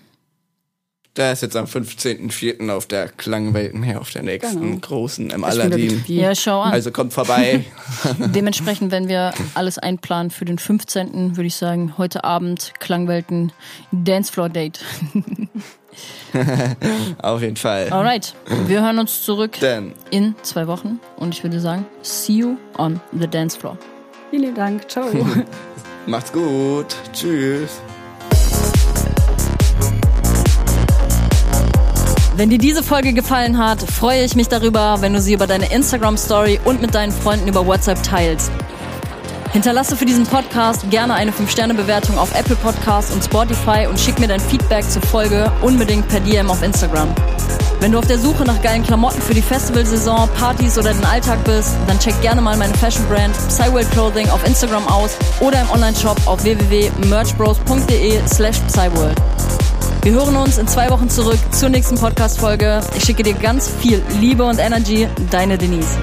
Da ist jetzt am 15.04. auf der Klangwelten her, auf der nächsten Genau. großen im Aladdin. Ja, schau an. Also kommt vorbei. Dementsprechend, wenn wir alles einplanen für den 15., würde ich sagen, heute Abend Klangwelten Dancefloor Date. auf jeden Fall. Alright, wir hören uns zurück Denn in zwei Wochen und ich würde sagen, see you on the dance floor. Vielen Dank. Ciao. macht's gut. Tschüss. Wenn dir diese Folge gefallen hat, freue ich mich darüber, wenn du sie über deine Instagram Story und mit deinen Freunden über WhatsApp teilst. Hinterlasse für diesen Podcast gerne eine 5-Sterne-Bewertung auf Apple Podcasts und Spotify und schick mir dein Feedback zur Folge unbedingt per DM auf Instagram. Wenn du auf der Suche nach geilen Klamotten für die Festivalsaison, Partys oder den Alltag bist, dann check gerne mal meine Fashion-Brand Psyworld Clothing auf Instagram aus oder im Onlineshop auf www.merchbros.de slash Psyworld. Wir hören uns in zwei Wochen zurück zur nächsten Podcast-Folge. Ich schicke dir ganz viel Liebe und Energy. Deine Denise.